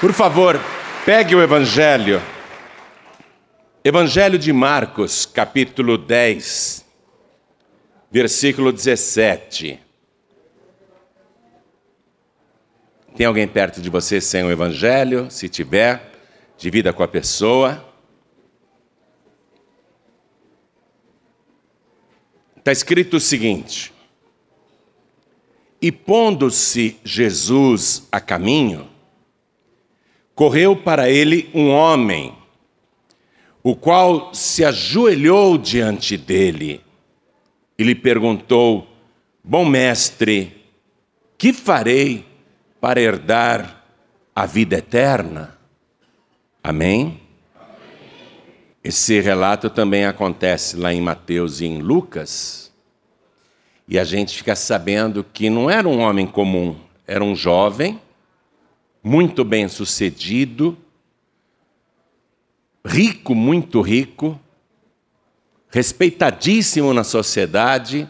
Por favor, pegue o Evangelho. Evangelho de Marcos, capítulo 10, versículo 17. Tem alguém perto de você sem o Evangelho? Se tiver, divida com a pessoa. Está escrito o seguinte: E pondo-se Jesus a caminho, correu para ele um homem, o qual se ajoelhou diante dele e lhe perguntou: Bom mestre, que farei para herdar a vida eterna? Amém? Esse relato também acontece lá em Mateus e em Lucas. E a gente fica sabendo que não era um homem comum, era um jovem muito bem sucedido, rico, muito rico, respeitadíssimo na sociedade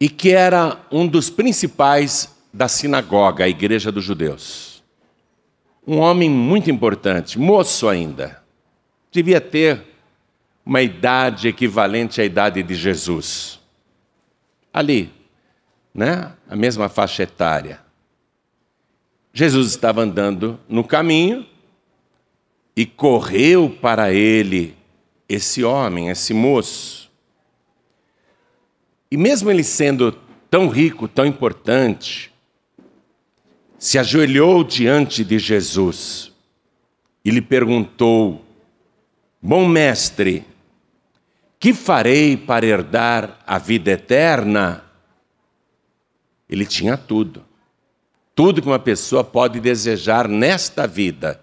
e que era um dos principais da sinagoga, a igreja dos judeus. Um homem muito importante, moço ainda. Devia ter uma idade equivalente à idade de Jesus. Ali, né? A mesma faixa etária. Jesus estava andando no caminho e correu para ele esse homem, esse moço. E mesmo ele sendo tão rico, tão importante, se ajoelhou diante de Jesus e lhe perguntou: Bom mestre, que farei para herdar a vida eterna? Ele tinha tudo tudo que uma pessoa pode desejar nesta vida.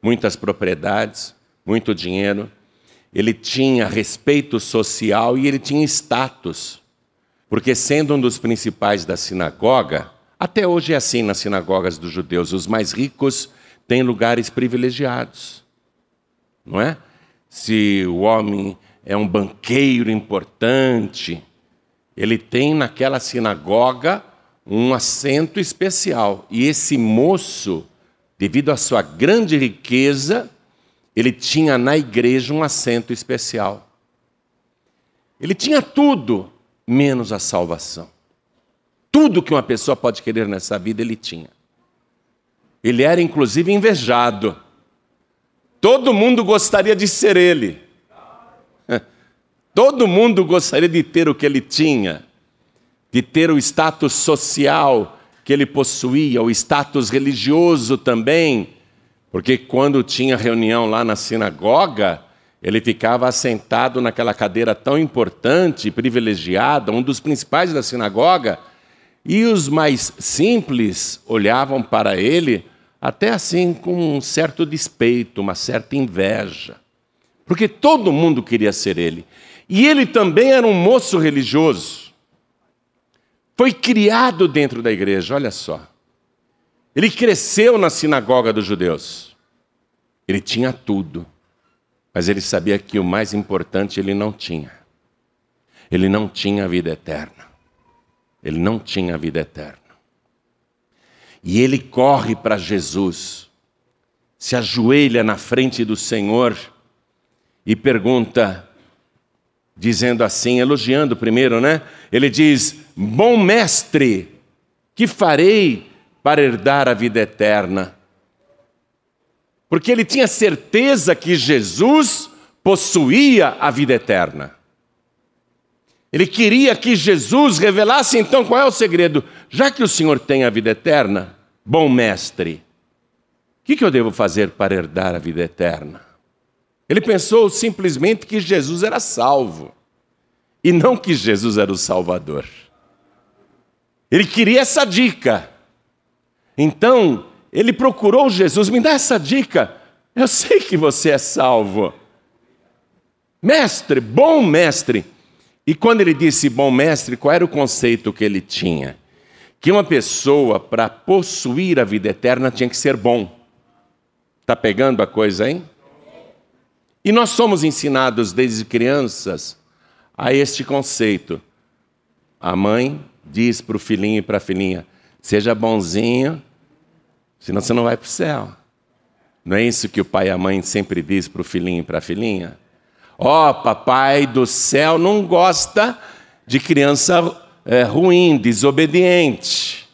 Muitas propriedades, muito dinheiro. Ele tinha respeito social e ele tinha status. Porque, sendo um dos principais da sinagoga, até hoje é assim nas sinagogas dos judeus, os mais ricos têm lugares privilegiados. Não é? Se o homem é um banqueiro importante, ele tem naquela sinagoga um assento especial. E esse moço, devido à sua grande riqueza, ele tinha na igreja um assento especial. Ele tinha tudo, menos a salvação. Tudo que uma pessoa pode querer nessa vida, ele tinha. Ele era inclusive invejado. Todo mundo gostaria de ser ele. Todo mundo gostaria de ter o que ele tinha de ter o status social que ele possuía, o status religioso também, porque quando tinha reunião lá na sinagoga, ele ficava assentado naquela cadeira tão importante, privilegiada, um dos principais da sinagoga, e os mais simples olhavam para ele até assim com um certo despeito, uma certa inveja, porque todo mundo queria ser ele. E ele também era um moço religioso. Foi criado dentro da igreja, olha só. Ele cresceu na sinagoga dos judeus. Ele tinha tudo, mas ele sabia que o mais importante ele não tinha. Ele não tinha a vida eterna. Ele não tinha a vida eterna. E ele corre para Jesus, se ajoelha na frente do Senhor e pergunta: dizendo assim, elogiando primeiro, né? Ele diz: Bom mestre, que farei para herdar a vida eterna? Porque ele tinha certeza que Jesus possuía a vida eterna. Ele queria que Jesus revelasse então qual é o segredo. Já que o Senhor tem a vida eterna, bom mestre, o que, que eu devo fazer para herdar a vida eterna? Ele pensou simplesmente que Jesus era salvo e não que Jesus era o Salvador. Ele queria essa dica. Então, ele procurou Jesus, me dá essa dica. Eu sei que você é salvo. Mestre, bom mestre. E quando ele disse bom mestre, qual era o conceito que ele tinha? Que uma pessoa, para possuir a vida eterna, tinha que ser bom. Está pegando a coisa, hein? E nós somos ensinados desde crianças a este conceito. A mãe diz para o filhinho e para a filhinha: seja bonzinho, senão você não vai para o céu. Não é isso que o pai e a mãe sempre diz para o filhinho e para a filhinha? Ó, oh, papai do céu não gosta de criança é, ruim, desobediente.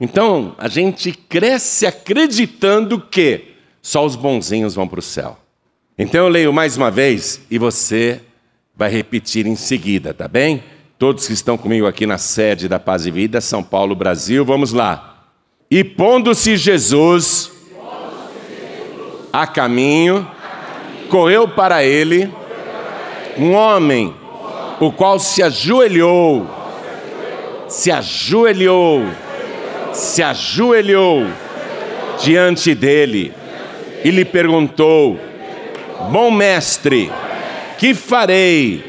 Então, a gente cresce acreditando que só os bonzinhos vão para o céu. Então, eu leio mais uma vez e você vai repetir em seguida, tá bem? Todos que estão comigo aqui na sede da Paz e Vida, São Paulo, Brasil, vamos lá. E pondo-se Jesus a caminho, correu para ele um homem, o qual se ajoelhou, se ajoelhou, se ajoelhou diante dele e lhe perguntou: Bom mestre, que farei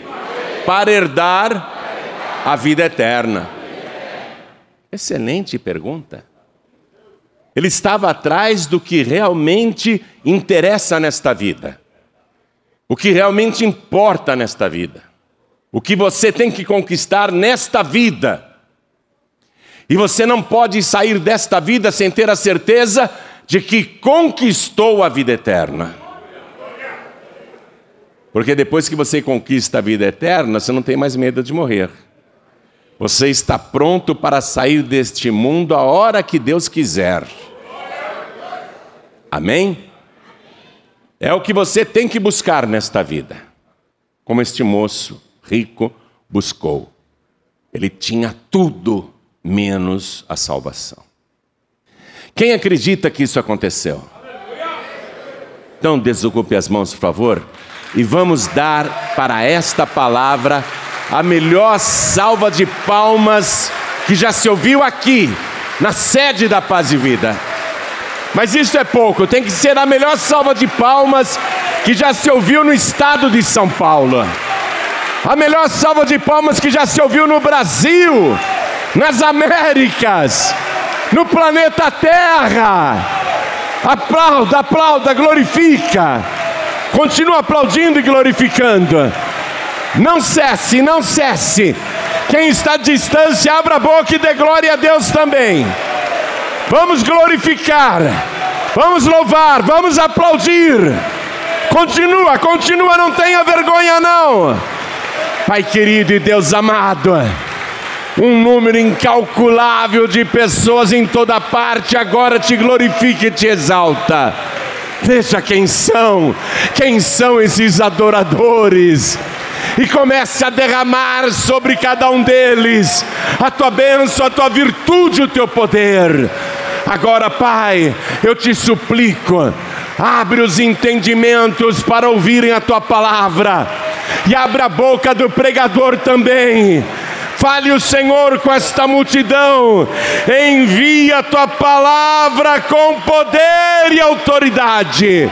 para herdar a vida eterna? Excelente pergunta. Ele estava atrás do que realmente interessa nesta vida, o que realmente importa nesta vida, o que você tem que conquistar nesta vida. E você não pode sair desta vida sem ter a certeza de que conquistou a vida eterna. Porque depois que você conquista a vida eterna, você não tem mais medo de morrer. Você está pronto para sair deste mundo a hora que Deus quiser. Amém? É o que você tem que buscar nesta vida. Como este moço rico buscou. Ele tinha tudo menos a salvação. Quem acredita que isso aconteceu? Então desocupe as mãos, por favor, e vamos dar para esta palavra a melhor salva de palmas que já se ouviu aqui, na sede da Paz e Vida. Mas isso é pouco, tem que ser a melhor salva de palmas que já se ouviu no estado de São Paulo. A melhor salva de palmas que já se ouviu no Brasil, nas Américas, no planeta Terra. Aplauda, aplauda, glorifica. Continua aplaudindo e glorificando. Não cesse, não cesse. Quem está à distância, abra a boca e dê glória a Deus também. Vamos glorificar, vamos louvar, vamos aplaudir. Continua, continua, não tenha vergonha não. Pai querido e Deus amado, um número incalculável de pessoas em toda parte agora te glorifica e te exalta. Veja quem são, quem são esses adoradores e comece a derramar sobre cada um deles a tua bênção, a tua virtude, o teu poder. Agora, Pai, eu te suplico, abre os entendimentos para ouvirem a tua palavra e abra a boca do pregador também. Fale o Senhor com esta multidão, envia a tua palavra com poder e autoridade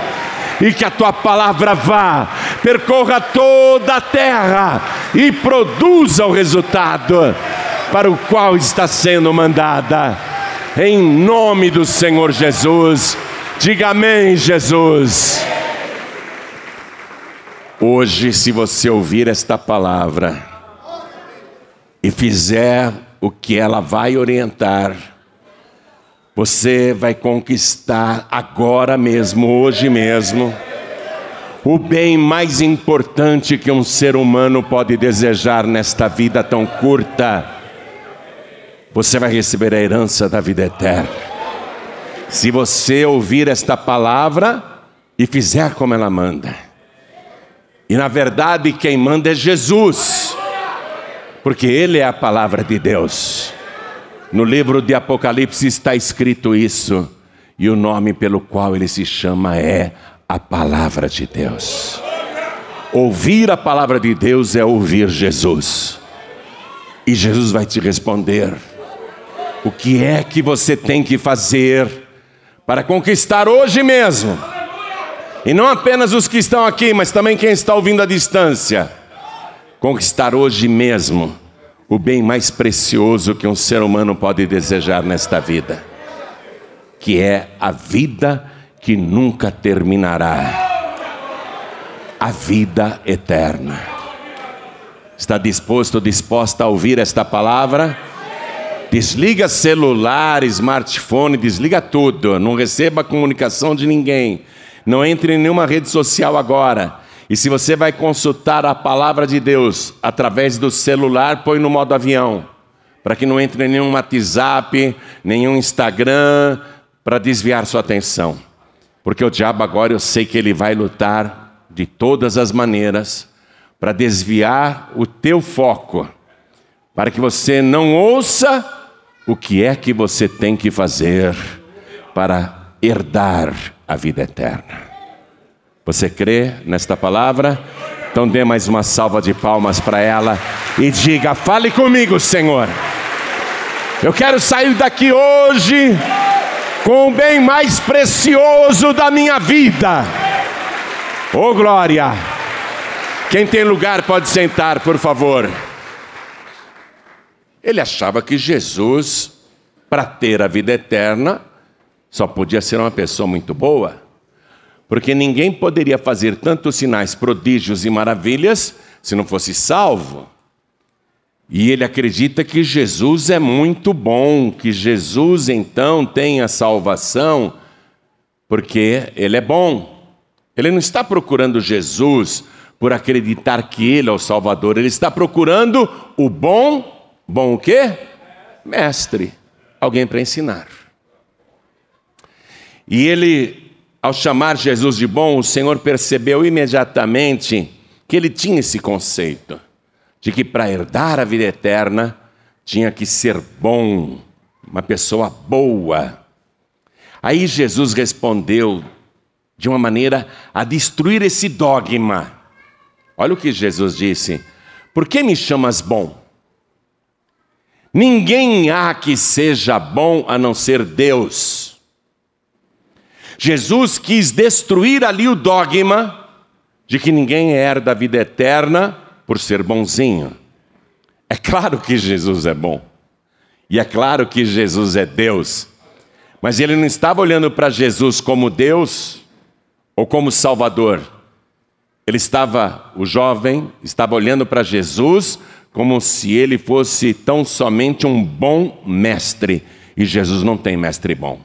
e que a tua palavra vá, percorra toda a terra e produza o resultado para o qual está sendo mandada. Em nome do Senhor Jesus, diga amém, Jesus. Hoje, se você ouvir esta palavra e fizer o que ela vai orientar, você vai conquistar agora mesmo, hoje mesmo, o bem mais importante que um ser humano pode desejar nesta vida tão curta. Você vai receber a herança da vida eterna. Se você ouvir esta palavra e fizer como ela manda. E na verdade, quem manda é Jesus, porque Ele é a palavra de Deus. No livro de Apocalipse está escrito isso, e o nome pelo qual ele se chama é a Palavra de Deus. Ouvir a palavra de Deus é ouvir Jesus, e Jesus vai te responder: o que é que você tem que fazer para conquistar hoje mesmo, e não apenas os que estão aqui, mas também quem está ouvindo à distância, conquistar hoje mesmo o bem mais precioso que um ser humano pode desejar nesta vida, que é a vida que nunca terminará a vida eterna. Está disposto, disposta a ouvir esta palavra? Desliga celular, smartphone, desliga tudo. Não receba comunicação de ninguém. Não entre em nenhuma rede social agora. E se você vai consultar a palavra de Deus através do celular, põe no modo avião, para que não entre nenhum WhatsApp, nenhum Instagram, para desviar sua atenção. Porque o diabo agora eu sei que ele vai lutar de todas as maneiras para desviar o teu foco, para que você não ouça o que é que você tem que fazer para herdar a vida eterna. Você crê nesta palavra? Então dê mais uma salva de palmas para ela e diga: Fale comigo, Senhor. Eu quero sair daqui hoje com o bem mais precioso da minha vida. Oh glória! Quem tem lugar pode sentar, por favor. Ele achava que Jesus, para ter a vida eterna, só podia ser uma pessoa muito boa porque ninguém poderia fazer tantos sinais, prodígios e maravilhas se não fosse salvo. E ele acredita que Jesus é muito bom, que Jesus então tem a salvação, porque ele é bom. Ele não está procurando Jesus por acreditar que ele é o Salvador, ele está procurando o bom, bom o quê? Mestre, alguém para ensinar. E ele ao chamar Jesus de bom, o Senhor percebeu imediatamente que ele tinha esse conceito de que para herdar a vida eterna tinha que ser bom, uma pessoa boa. Aí Jesus respondeu de uma maneira a destruir esse dogma. Olha o que Jesus disse: Por que me chamas bom? Ninguém há que seja bom a não ser Deus. Jesus quis destruir ali o dogma de que ninguém herda a vida eterna por ser bonzinho. É claro que Jesus é bom. E é claro que Jesus é Deus. Mas ele não estava olhando para Jesus como Deus ou como Salvador. Ele estava, o jovem, estava olhando para Jesus como se ele fosse tão somente um bom mestre. E Jesus não tem mestre bom.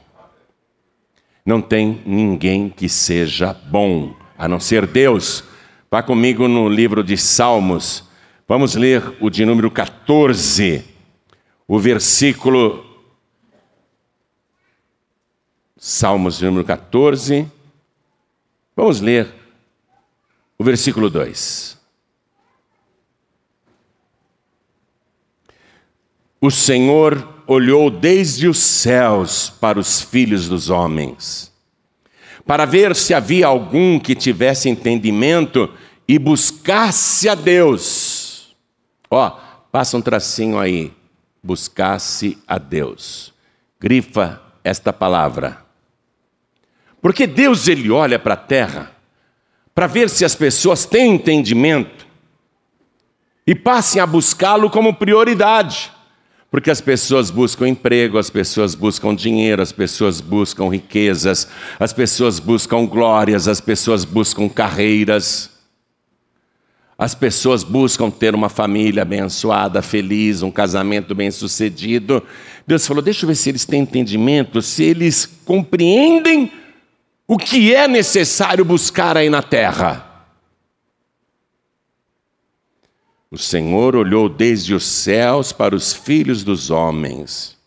Não tem ninguém que seja bom, a não ser Deus. Vá comigo no livro de Salmos. Vamos ler o de número 14, o versículo. Salmos de número 14. Vamos ler o versículo 2. O Senhor olhou desde os céus para os filhos dos homens, para ver se havia algum que tivesse entendimento e buscasse a Deus. Ó, passa um tracinho aí, buscasse a Deus. Grifa esta palavra. Porque Deus ele olha para a terra para ver se as pessoas têm entendimento e passem a buscá-lo como prioridade. Porque as pessoas buscam emprego, as pessoas buscam dinheiro, as pessoas buscam riquezas, as pessoas buscam glórias, as pessoas buscam carreiras. As pessoas buscam ter uma família abençoada, feliz, um casamento bem-sucedido. Deus falou: deixa eu ver se eles têm entendimento, se eles compreendem o que é necessário buscar aí na terra. O Senhor olhou desde os céus para os filhos dos homens,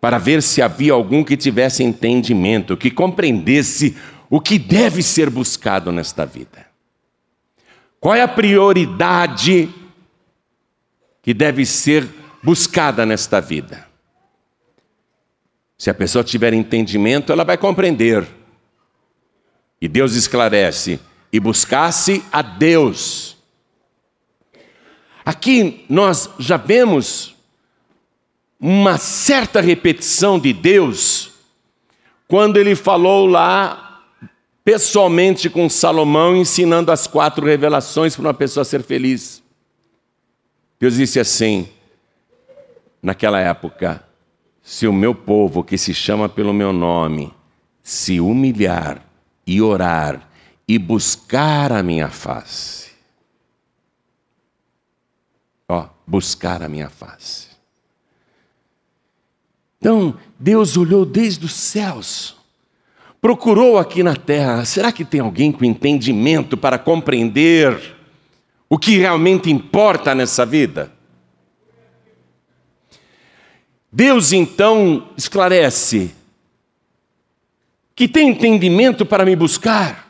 para ver se havia algum que tivesse entendimento, que compreendesse o que deve ser buscado nesta vida. Qual é a prioridade que deve ser buscada nesta vida? Se a pessoa tiver entendimento, ela vai compreender. E Deus esclarece: e buscasse a Deus Aqui nós já vemos uma certa repetição de Deus quando ele falou lá pessoalmente com Salomão, ensinando as quatro revelações para uma pessoa ser feliz. Deus disse assim, naquela época: se o meu povo, que se chama pelo meu nome, se humilhar e orar e buscar a minha face, Ó, buscar a minha face. Então, Deus olhou desde os céus, procurou aqui na terra. Será que tem alguém com entendimento para compreender o que realmente importa nessa vida? Deus então esclarece que tem entendimento para me buscar.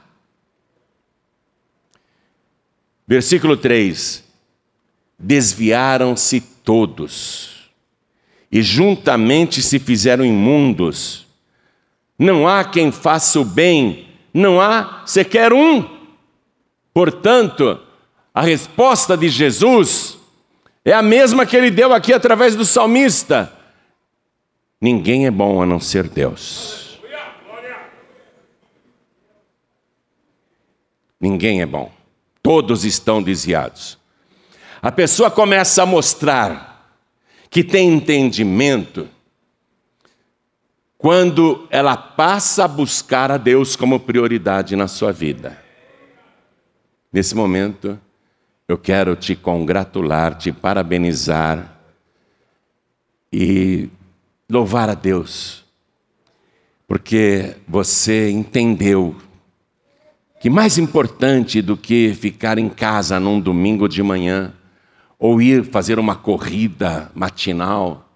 Versículo 3: Desviaram-se todos, e juntamente se fizeram imundos. Não há quem faça o bem, não há sequer um. Portanto, a resposta de Jesus é a mesma que ele deu aqui através do salmista: Ninguém é bom a não ser Deus. Ninguém é bom. Todos estão desviados. A pessoa começa a mostrar que tem entendimento quando ela passa a buscar a Deus como prioridade na sua vida. Nesse momento, eu quero te congratular, te parabenizar e louvar a Deus, porque você entendeu que mais importante do que ficar em casa num domingo de manhã, ou ir fazer uma corrida matinal,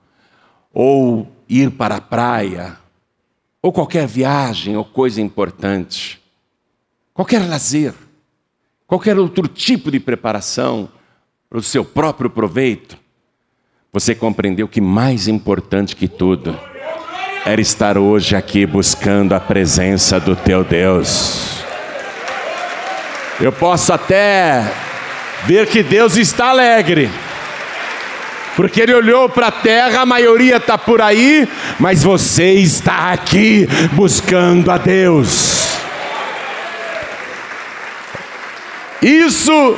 ou ir para a praia, ou qualquer viagem ou coisa importante, qualquer lazer, qualquer outro tipo de preparação para o seu próprio proveito, você compreendeu que mais importante que tudo era estar hoje aqui buscando a presença do teu Deus. Eu posso até ver que Deus está alegre. Porque ele olhou para a terra, a maioria está por aí, mas você está aqui buscando a Deus. Isso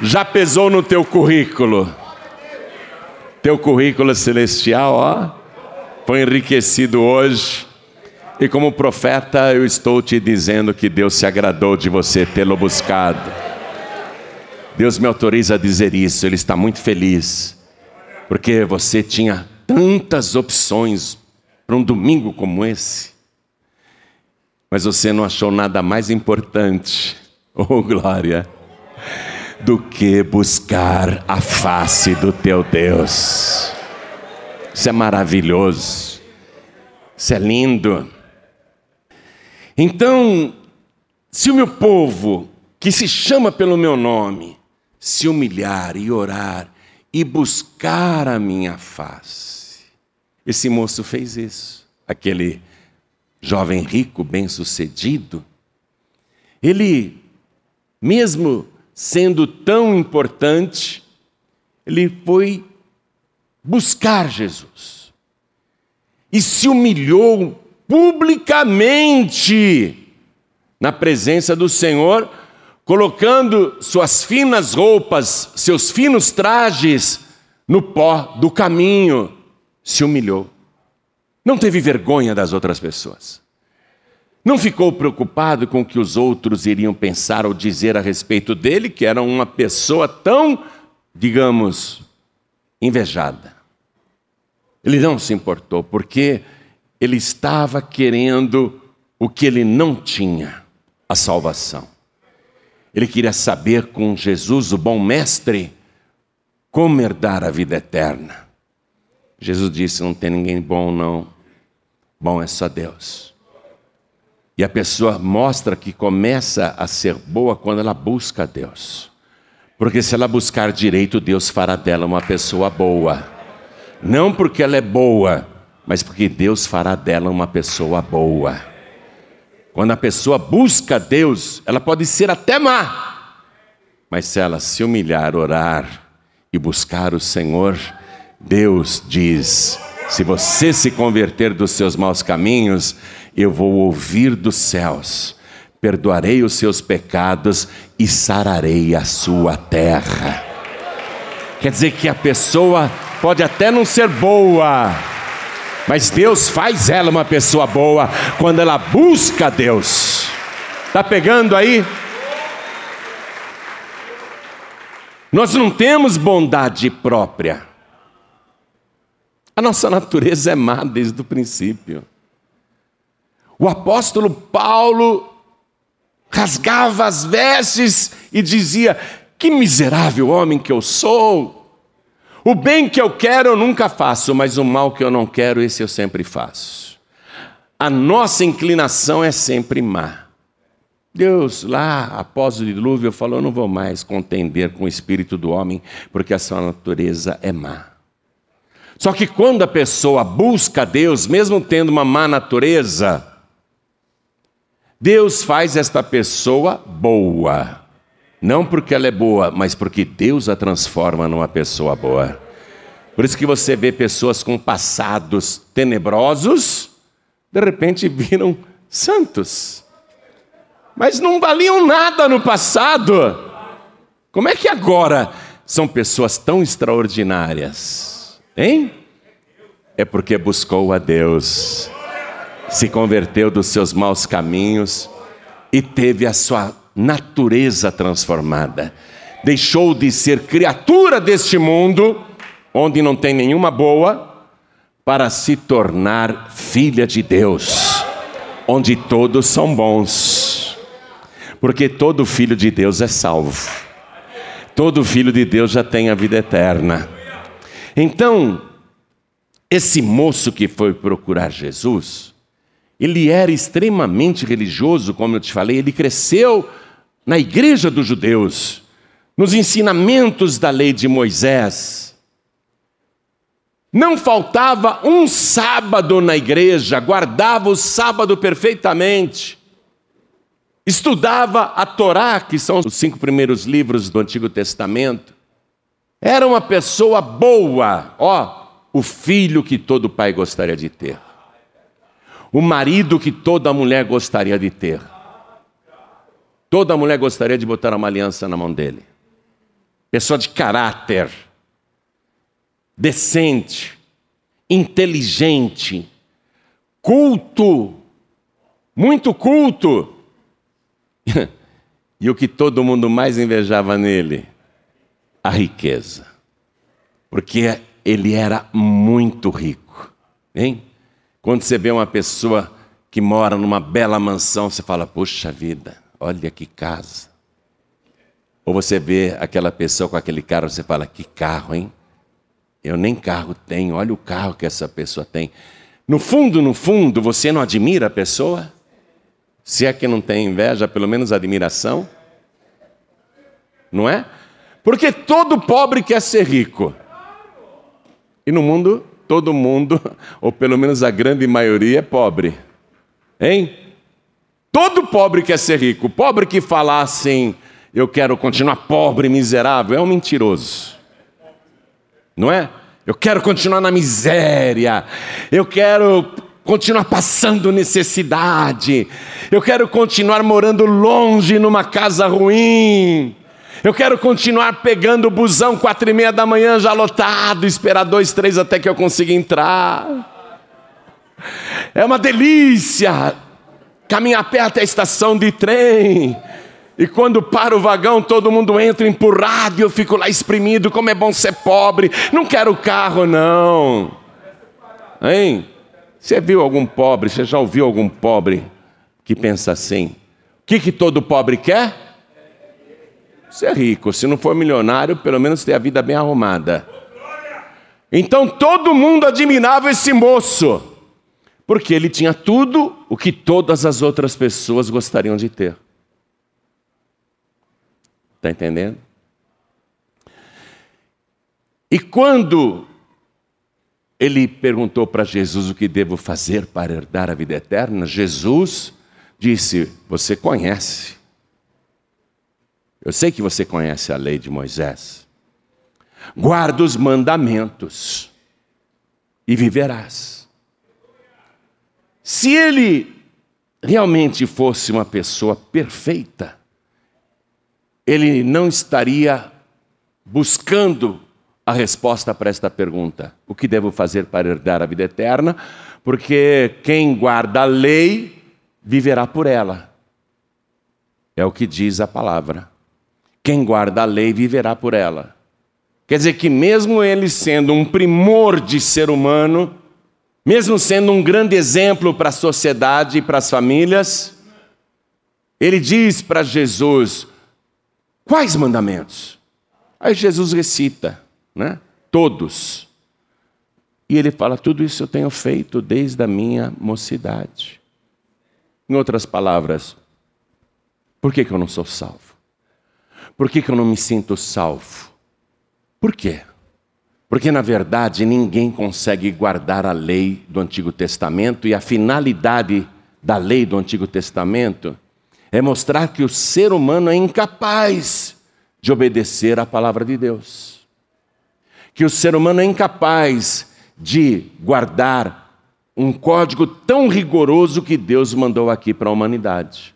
já pesou no teu currículo. Teu currículo celestial, ó, foi enriquecido hoje. E como profeta, eu estou te dizendo que Deus se agradou de você tê-lo buscado. Deus me autoriza a dizer isso, Ele está muito feliz, porque você tinha tantas opções para um domingo como esse, mas você não achou nada mais importante, oh glória, do que buscar a face do teu Deus. Isso é maravilhoso, isso é lindo. Então, se o meu povo, que se chama pelo meu nome, se humilhar e orar e buscar a minha face. Esse moço fez isso, aquele jovem rico, bem-sucedido. Ele, mesmo sendo tão importante, ele foi buscar Jesus e se humilhou publicamente na presença do Senhor, colocando suas finas roupas, seus finos trajes no pó do caminho, se humilhou. Não teve vergonha das outras pessoas. Não ficou preocupado com o que os outros iriam pensar ou dizer a respeito dele, que era uma pessoa tão, digamos, invejada. Ele não se importou, porque ele estava querendo o que ele não tinha, a salvação. Ele queria saber com Jesus, o bom mestre, como herdar a vida eterna. Jesus disse: Não tem ninguém bom, não. Bom é só Deus. E a pessoa mostra que começa a ser boa quando ela busca Deus. Porque se ela buscar direito, Deus fará dela uma pessoa boa. Não porque ela é boa, mas porque Deus fará dela uma pessoa boa. Quando a pessoa busca Deus, ela pode ser até má, mas se ela se humilhar, orar e buscar o Senhor, Deus diz: se você se converter dos seus maus caminhos, eu vou ouvir dos céus, perdoarei os seus pecados e sararei a sua terra. Quer dizer que a pessoa pode até não ser boa, mas Deus faz ela uma pessoa boa quando ela busca Deus. Está pegando aí? Nós não temos bondade própria. A nossa natureza é má desde o princípio. O apóstolo Paulo rasgava as vestes e dizia: Que miserável homem que eu sou! O bem que eu quero eu nunca faço, mas o mal que eu não quero, esse eu sempre faço. A nossa inclinação é sempre má. Deus, lá após o dilúvio, falou: não vou mais contender com o espírito do homem, porque a sua natureza é má. Só que quando a pessoa busca Deus, mesmo tendo uma má natureza, Deus faz esta pessoa boa. Não porque ela é boa, mas porque Deus a transforma numa pessoa boa. Por isso que você vê pessoas com passados tenebrosos, de repente viram santos. Mas não valiam nada no passado. Como é que agora são pessoas tão extraordinárias? Hein? É porque buscou a Deus, se converteu dos seus maus caminhos e teve a sua natureza transformada. Deixou de ser criatura deste mundo, onde não tem nenhuma boa, para se tornar filha de Deus, onde todos são bons. Porque todo filho de Deus é salvo. Todo filho de Deus já tem a vida eterna. Então, esse moço que foi procurar Jesus, ele era extremamente religioso, como eu te falei, ele cresceu na igreja dos judeus, nos ensinamentos da lei de Moisés. Não faltava um sábado na igreja, guardava o sábado perfeitamente. Estudava a Torá, que são os cinco primeiros livros do Antigo Testamento. Era uma pessoa boa, ó, o filho que todo pai gostaria de ter. O marido que toda mulher gostaria de ter. Toda mulher gostaria de botar uma aliança na mão dele. Pessoa de caráter, decente, inteligente, culto, muito culto. e o que todo mundo mais invejava nele? A riqueza. Porque ele era muito rico. Hein? Quando você vê uma pessoa que mora numa bela mansão, você fala: puxa vida, olha que casa. Ou você vê aquela pessoa com aquele carro, você fala, que carro, hein? Eu nem carro tenho, olha o carro que essa pessoa tem. No fundo, no fundo, você não admira a pessoa? Se é que não tem inveja, pelo menos admiração? Não é? Porque todo pobre quer ser rico. E no mundo, todo mundo, ou pelo menos a grande maioria, é pobre. Hein? Todo pobre quer ser rico. Pobre que falar assim, eu quero continuar pobre, miserável, é um mentiroso. Não é? Eu quero continuar na miséria. Eu quero continuar passando necessidade. Eu quero continuar morando longe numa casa ruim. Eu quero continuar pegando o busão quatro e meia da manhã já lotado, esperar dois, três até que eu consiga entrar. É uma delícia caminhar a pé até a estação de trem. E quando para o vagão, todo mundo entra empurrado e eu fico lá exprimido. Como é bom ser pobre. Não quero carro, não. Hein? Você viu algum pobre? Você já ouviu algum pobre que pensa assim? O que, que todo pobre quer? Ser rico. Se não for milionário, pelo menos ter a vida bem arrumada. Então todo mundo admirava esse moço. Porque ele tinha tudo o que todas as outras pessoas gostariam de ter. Está entendendo? E quando ele perguntou para Jesus o que devo fazer para herdar a vida eterna, Jesus disse: Você conhece. Eu sei que você conhece a lei de Moisés. Guarda os mandamentos e viverás. Se ele realmente fosse uma pessoa perfeita, ele não estaria buscando a resposta para esta pergunta: o que devo fazer para herdar a vida eterna? Porque quem guarda a lei viverá por ela. É o que diz a palavra. Quem guarda a lei viverá por ela. Quer dizer que, mesmo ele sendo um primor de ser humano, mesmo sendo um grande exemplo para a sociedade e para as famílias, ele diz para Jesus: quais mandamentos? Aí Jesus recita, né? Todos. E ele fala: tudo isso eu tenho feito desde a minha mocidade. Em outras palavras, por que, que eu não sou salvo? Por que, que eu não me sinto salvo? Por quê? Porque, na verdade, ninguém consegue guardar a lei do Antigo Testamento e a finalidade da lei do Antigo Testamento é mostrar que o ser humano é incapaz de obedecer à palavra de Deus. Que o ser humano é incapaz de guardar um código tão rigoroso que Deus mandou aqui para a humanidade.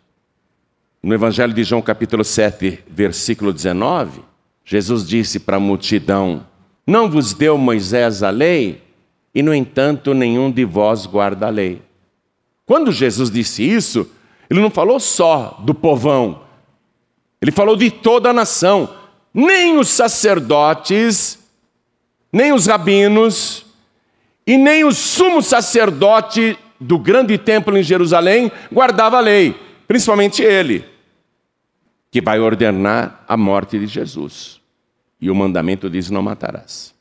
No Evangelho de João, capítulo 7, versículo 19, Jesus disse para a multidão: Não vos deu Moisés a lei, e no entanto nenhum de vós guarda a lei. Quando Jesus disse isso, ele não falou só do povão, ele falou de toda a nação. Nem os sacerdotes, nem os rabinos, e nem o sumo sacerdote do grande templo em Jerusalém guardava a lei, principalmente ele que vai ordenar a morte de Jesus. E o mandamento diz: não matarás.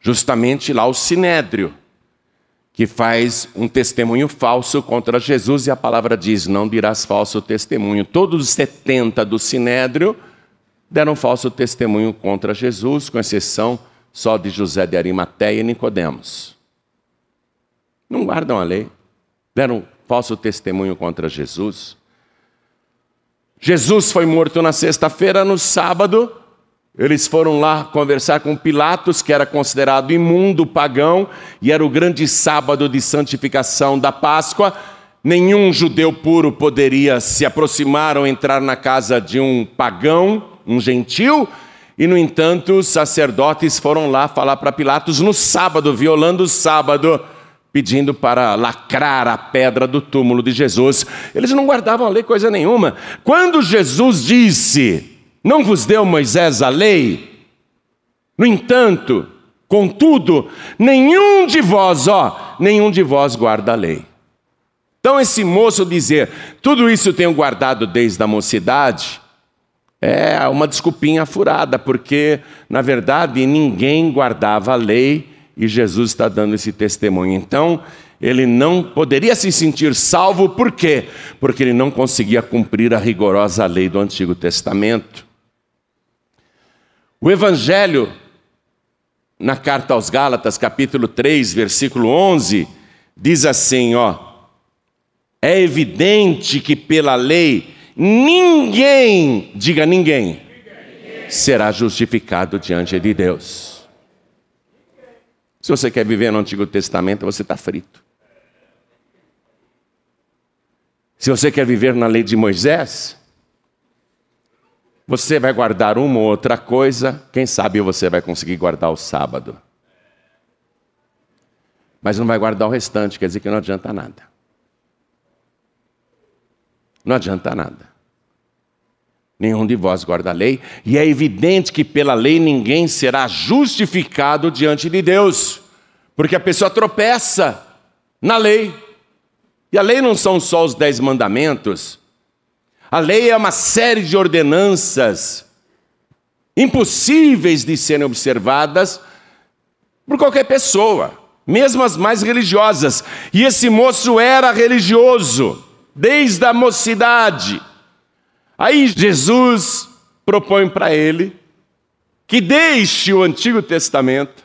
Justamente lá o sinédrio, que faz um testemunho falso contra Jesus, e a palavra diz: não dirás falso testemunho. Todos os 70 do sinédrio deram falso testemunho contra Jesus, com exceção só de José de Arimateia e Nicodemos. Não guardam a lei, deram falso testemunho contra Jesus. Jesus foi morto na sexta-feira, no sábado, eles foram lá conversar com Pilatos, que era considerado imundo, pagão, e era o grande sábado de santificação da Páscoa. Nenhum judeu puro poderia se aproximar ou entrar na casa de um pagão, um gentil, e no entanto os sacerdotes foram lá falar para Pilatos no sábado, violando o sábado pedindo para lacrar a pedra do túmulo de Jesus. Eles não guardavam a lei coisa nenhuma. Quando Jesus disse: Não vos deu Moisés a lei? No entanto, contudo, nenhum de vós, ó, nenhum de vós guarda a lei. Então, esse moço dizer, tudo isso tenho guardado desde a mocidade, é uma desculpinha furada, porque, na verdade, ninguém guardava a lei e Jesus está dando esse testemunho. Então, ele não poderia se sentir salvo, por quê? Porque ele não conseguia cumprir a rigorosa lei do Antigo Testamento. O Evangelho, na carta aos Gálatas, capítulo 3, versículo 11, diz assim: ó, é evidente que pela lei ninguém, diga ninguém, será justificado diante de Deus. Se você quer viver no Antigo Testamento, você está frito. Se você quer viver na lei de Moisés, você vai guardar uma ou outra coisa, quem sabe você vai conseguir guardar o sábado. Mas não vai guardar o restante, quer dizer que não adianta nada. Não adianta nada. Nenhum de vós guarda a lei, e é evidente que pela lei ninguém será justificado diante de Deus, porque a pessoa tropeça na lei. E a lei não são só os dez mandamentos, a lei é uma série de ordenanças impossíveis de serem observadas por qualquer pessoa, mesmo as mais religiosas. E esse moço era religioso desde a mocidade. Aí Jesus propõe para ele que deixe o Antigo Testamento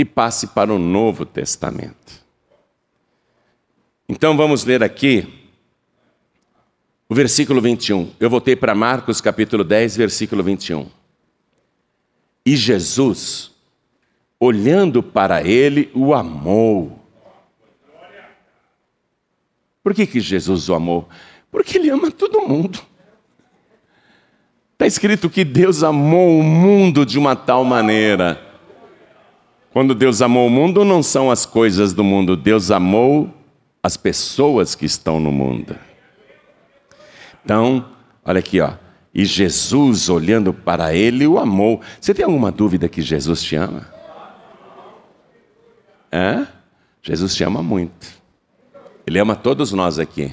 e passe para o Novo Testamento. Então vamos ler aqui o versículo 21. Eu voltei para Marcos capítulo 10, versículo 21. E Jesus, olhando para ele, o amou. Por que, que Jesus o amou? Porque ele ama todo mundo. Está escrito que Deus amou o mundo de uma tal maneira. Quando Deus amou o mundo, não são as coisas do mundo, Deus amou as pessoas que estão no mundo. Então, olha aqui, ó. E Jesus, olhando para ele, o amou. Você tem alguma dúvida que Jesus te ama? Jesus te ama muito. Ele ama todos nós aqui.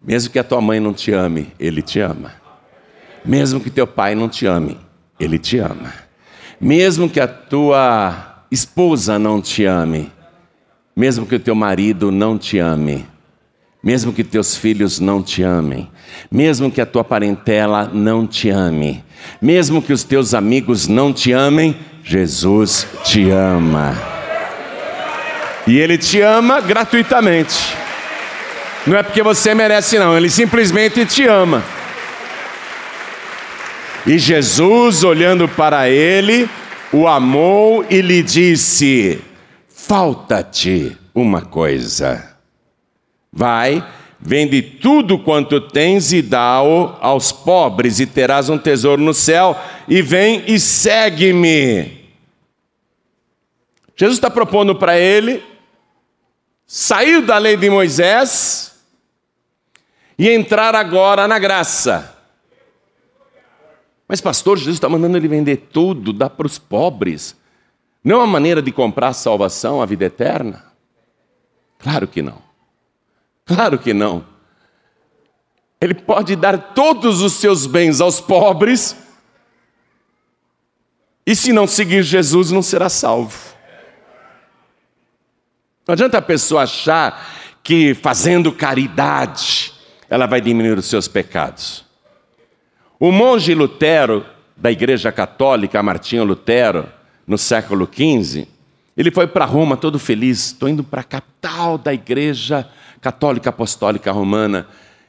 Mesmo que a tua mãe não te ame, ele te ama. Mesmo que teu pai não te ame, ele te ama. Mesmo que a tua esposa não te ame, mesmo que o teu marido não te ame, mesmo que teus filhos não te amem, mesmo que a tua parentela não te ame, mesmo que os teus amigos não te amem, Jesus te ama. E Ele te ama gratuitamente. Não é porque você merece, não, Ele simplesmente te ama. E Jesus, olhando para ele, o amou e lhe disse: Falta-te uma coisa Vai, vende tudo quanto tens e dá-o aos pobres, e terás um tesouro no céu, e vem e segue-me. Jesus está propondo para ele sair da lei de Moisés e entrar agora na graça. Mas, pastor, Jesus está mandando ele vender tudo, dar para os pobres. Não é uma maneira de comprar a salvação, a vida eterna? Claro que não. Claro que não. Ele pode dar todos os seus bens aos pobres, e se não seguir Jesus, não será salvo. Não adianta a pessoa achar que fazendo caridade ela vai diminuir os seus pecados. O monge Lutero, da Igreja Católica, Martinho Lutero, no século XV, ele foi para Roma todo feliz, estou indo para a capital da Igreja Católica Apostólica Romana,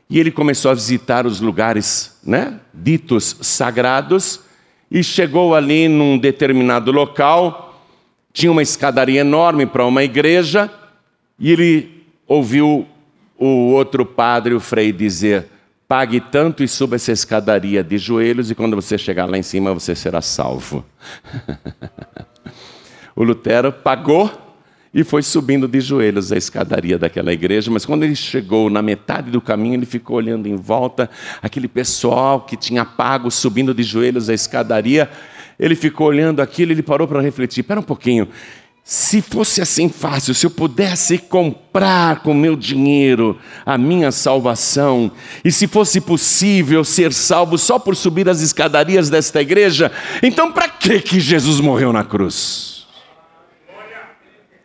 e ele começou a visitar os lugares né, ditos sagrados, e chegou ali num determinado local, tinha uma escadaria enorme para uma igreja, e ele ouviu o outro padre, o frei, dizer: pague tanto e suba essa escadaria de joelhos, e quando você chegar lá em cima, você será salvo. O Lutero pagou e foi subindo de joelhos a escadaria daquela igreja, mas quando ele chegou na metade do caminho, ele ficou olhando em volta, aquele pessoal que tinha pago subindo de joelhos a escadaria, ele ficou olhando aquilo, ele parou para refletir, espera um pouquinho, se fosse assim fácil, se eu pudesse comprar com meu dinheiro a minha salvação, e se fosse possível ser salvo só por subir as escadarias desta igreja, então para que que Jesus morreu na cruz?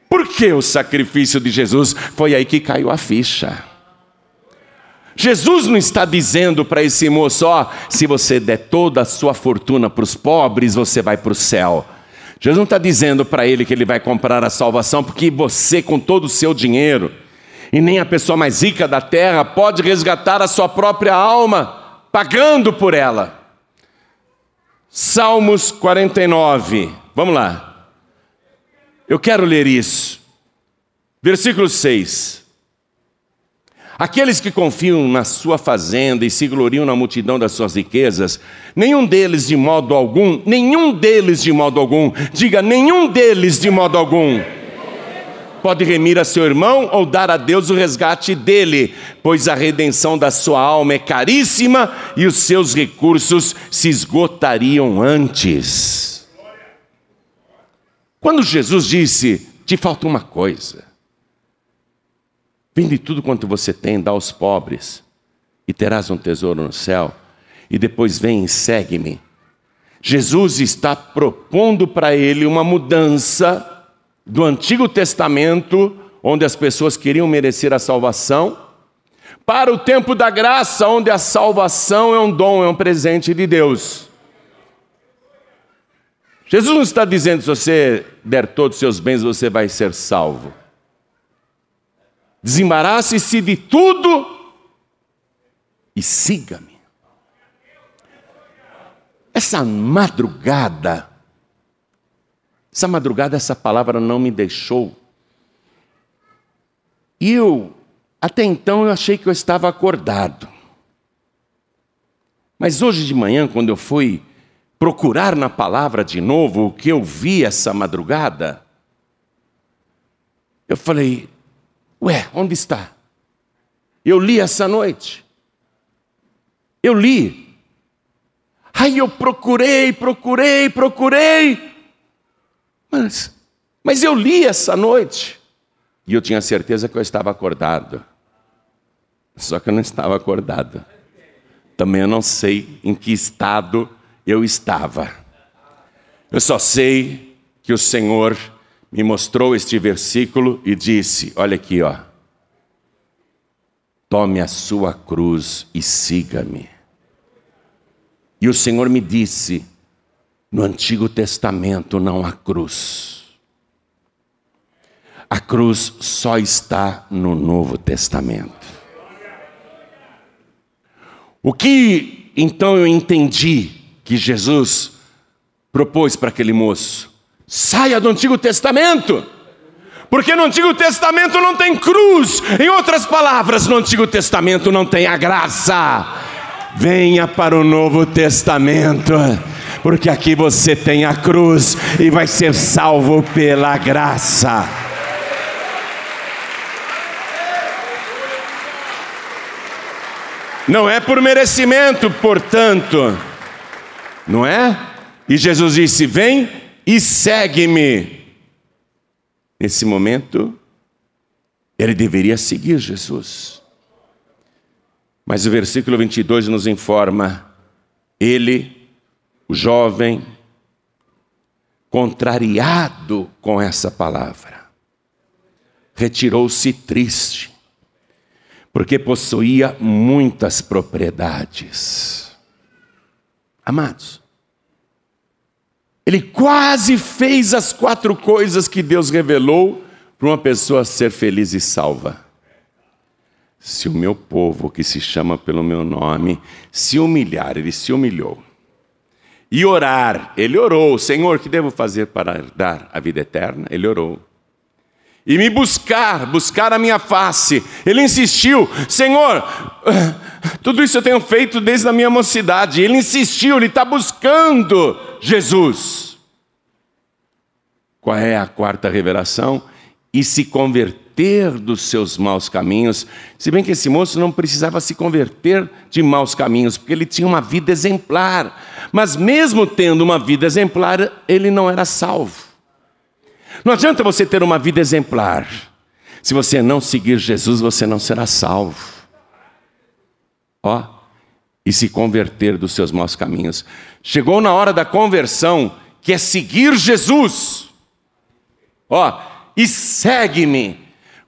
Por que o sacrifício de Jesus? Foi aí que caiu a ficha. Jesus não está dizendo para esse moço: ó, se você der toda a sua fortuna para os pobres, você vai para o céu. Jesus não está dizendo para ele que ele vai comprar a salvação, porque você, com todo o seu dinheiro, e nem a pessoa mais rica da terra, pode resgatar a sua própria alma, pagando por ela. Salmos 49, vamos lá. Eu quero ler isso. Versículo 6. Aqueles que confiam na sua fazenda e se gloriam na multidão das suas riquezas, nenhum deles de modo algum, nenhum deles de modo algum, diga nenhum deles de modo algum, pode remir a seu irmão ou dar a Deus o resgate dele, pois a redenção da sua alma é caríssima e os seus recursos se esgotariam antes. Quando Jesus disse: Te falta uma coisa, vende tudo quanto você tem, dá aos pobres, e terás um tesouro no céu, e depois vem e segue-me. Jesus está propondo para ele uma mudança do Antigo Testamento, onde as pessoas queriam merecer a salvação, para o tempo da graça, onde a salvação é um dom, é um presente de Deus. Jesus não está dizendo se você der todos os seus bens, você vai ser salvo. Desembarace-se de tudo e siga-me. Essa madrugada, essa madrugada, essa palavra não me deixou. E eu, até então, eu achei que eu estava acordado. Mas hoje de manhã, quando eu fui procurar na palavra de novo o que eu vi essa madrugada, eu falei: Ué, onde está? Eu li essa noite. Eu li. Aí eu procurei, procurei, procurei. Mas, mas eu li essa noite. E eu tinha certeza que eu estava acordado. Só que eu não estava acordado. Também eu não sei em que estado eu estava. Eu só sei que o Senhor me mostrou este versículo e disse: Olha aqui, ó. Tome a sua cruz e siga-me. E o Senhor me disse: no Antigo Testamento não há cruz. A cruz só está no Novo Testamento. O que então eu entendi que Jesus propôs para aquele moço? Saia do Antigo Testamento. Porque no Antigo Testamento não tem cruz. Em outras palavras, no Antigo Testamento não tem a graça. Venha para o Novo Testamento porque aqui você tem a cruz e vai ser salvo pela graça. Não é por merecimento, portanto, não é? E Jesus disse: Vem e segue-me. Nesse momento, ele deveria seguir Jesus. Mas o versículo 22 nos informa: ele o jovem, contrariado com essa palavra, retirou-se triste, porque possuía muitas propriedades. Amados, ele quase fez as quatro coisas que Deus revelou para uma pessoa ser feliz e salva. Se o meu povo, que se chama pelo meu nome, se humilhar, ele se humilhou e orar. Ele orou: Senhor, que devo fazer para dar a vida eterna? Ele orou. E me buscar, buscar a minha face. Ele insistiu: Senhor, tudo isso eu tenho feito desde a minha mocidade. Ele insistiu, ele está buscando Jesus. Qual é a quarta revelação? E se converter dos seus maus caminhos. Se bem que esse moço não precisava se converter de maus caminhos, porque ele tinha uma vida exemplar. Mas mesmo tendo uma vida exemplar, ele não era salvo. Não adianta você ter uma vida exemplar. Se você não seguir Jesus, você não será salvo. Ó, e se converter dos seus maus caminhos. Chegou na hora da conversão, que é seguir Jesus. Ó, e segue-me.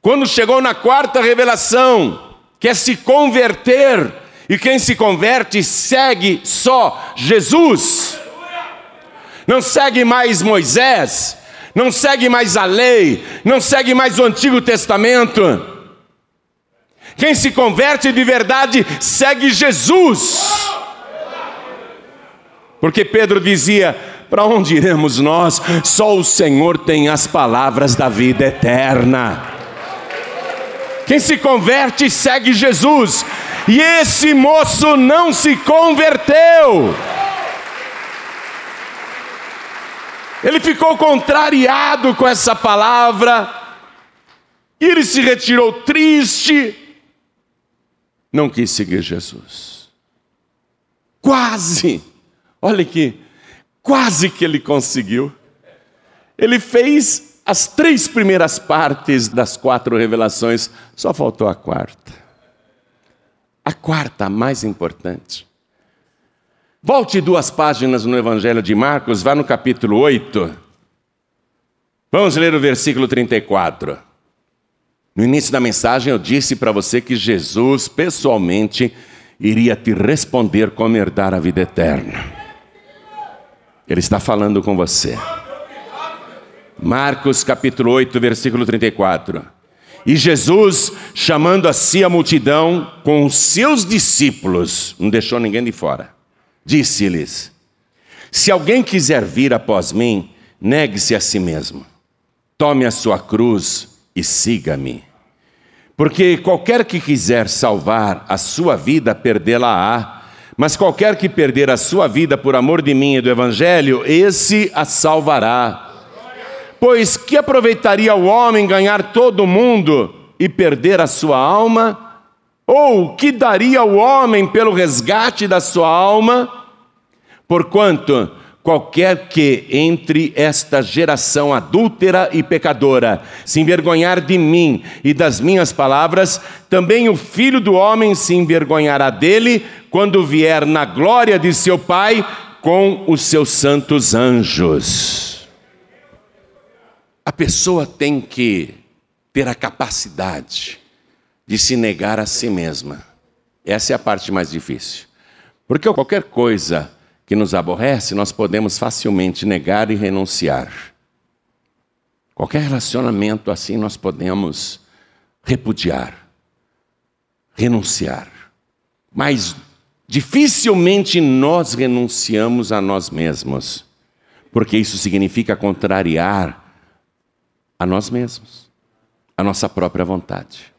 Quando chegou na quarta revelação, quer se converter, e quem se converte segue só Jesus. Não segue mais Moisés, não segue mais a lei, não segue mais o Antigo Testamento. Quem se converte de verdade segue Jesus. Porque Pedro dizia: Para onde iremos nós? Só o Senhor tem as palavras da vida eterna. Quem se converte segue Jesus. E esse moço não se converteu. Ele ficou contrariado com essa palavra. E ele se retirou triste. Não quis seguir Jesus. Quase. Olha aqui. Quase que ele conseguiu. Ele fez as três primeiras partes das quatro revelações, só faltou a quarta. A quarta, a mais importante. Volte duas páginas no Evangelho de Marcos, vá no capítulo 8. Vamos ler o versículo 34. No início da mensagem eu disse para você que Jesus pessoalmente iria te responder como herdar a vida eterna. Ele está falando com você. Marcos capítulo 8, versículo 34. E Jesus, chamando a si a multidão com os seus discípulos, não deixou ninguém de fora, disse-lhes: Se alguém quiser vir após mim, negue-se a si mesmo, tome a sua cruz e siga-me. Porque qualquer que quiser salvar a sua vida, perdê-la-á. Mas qualquer que perder a sua vida por amor de mim e do Evangelho, esse a salvará. Pois que aproveitaria o homem ganhar todo o mundo e perder a sua alma? Ou que daria o homem pelo resgate da sua alma? Porquanto qualquer que entre esta geração adúltera e pecadora se envergonhar de mim e das minhas palavras, também o filho do homem se envergonhará dele quando vier na glória de seu Pai com os seus santos anjos. A pessoa tem que ter a capacidade de se negar a si mesma. Essa é a parte mais difícil. Porque qualquer coisa que nos aborrece, nós podemos facilmente negar e renunciar. Qualquer relacionamento assim nós podemos repudiar, renunciar. Mas dificilmente nós renunciamos a nós mesmos, porque isso significa contrariar a nós mesmos, a nossa própria vontade.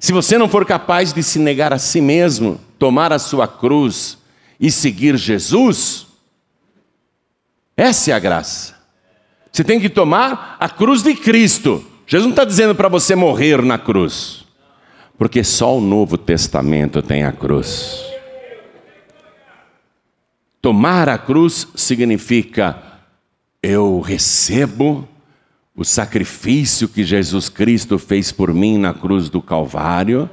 Se você não for capaz de se negar a si mesmo, tomar a sua cruz e seguir Jesus, essa é a graça. Você tem que tomar a cruz de Cristo. Jesus não está dizendo para você morrer na cruz, porque só o Novo Testamento tem a cruz. Tomar a cruz significa eu recebo o sacrifício que Jesus Cristo fez por mim na cruz do Calvário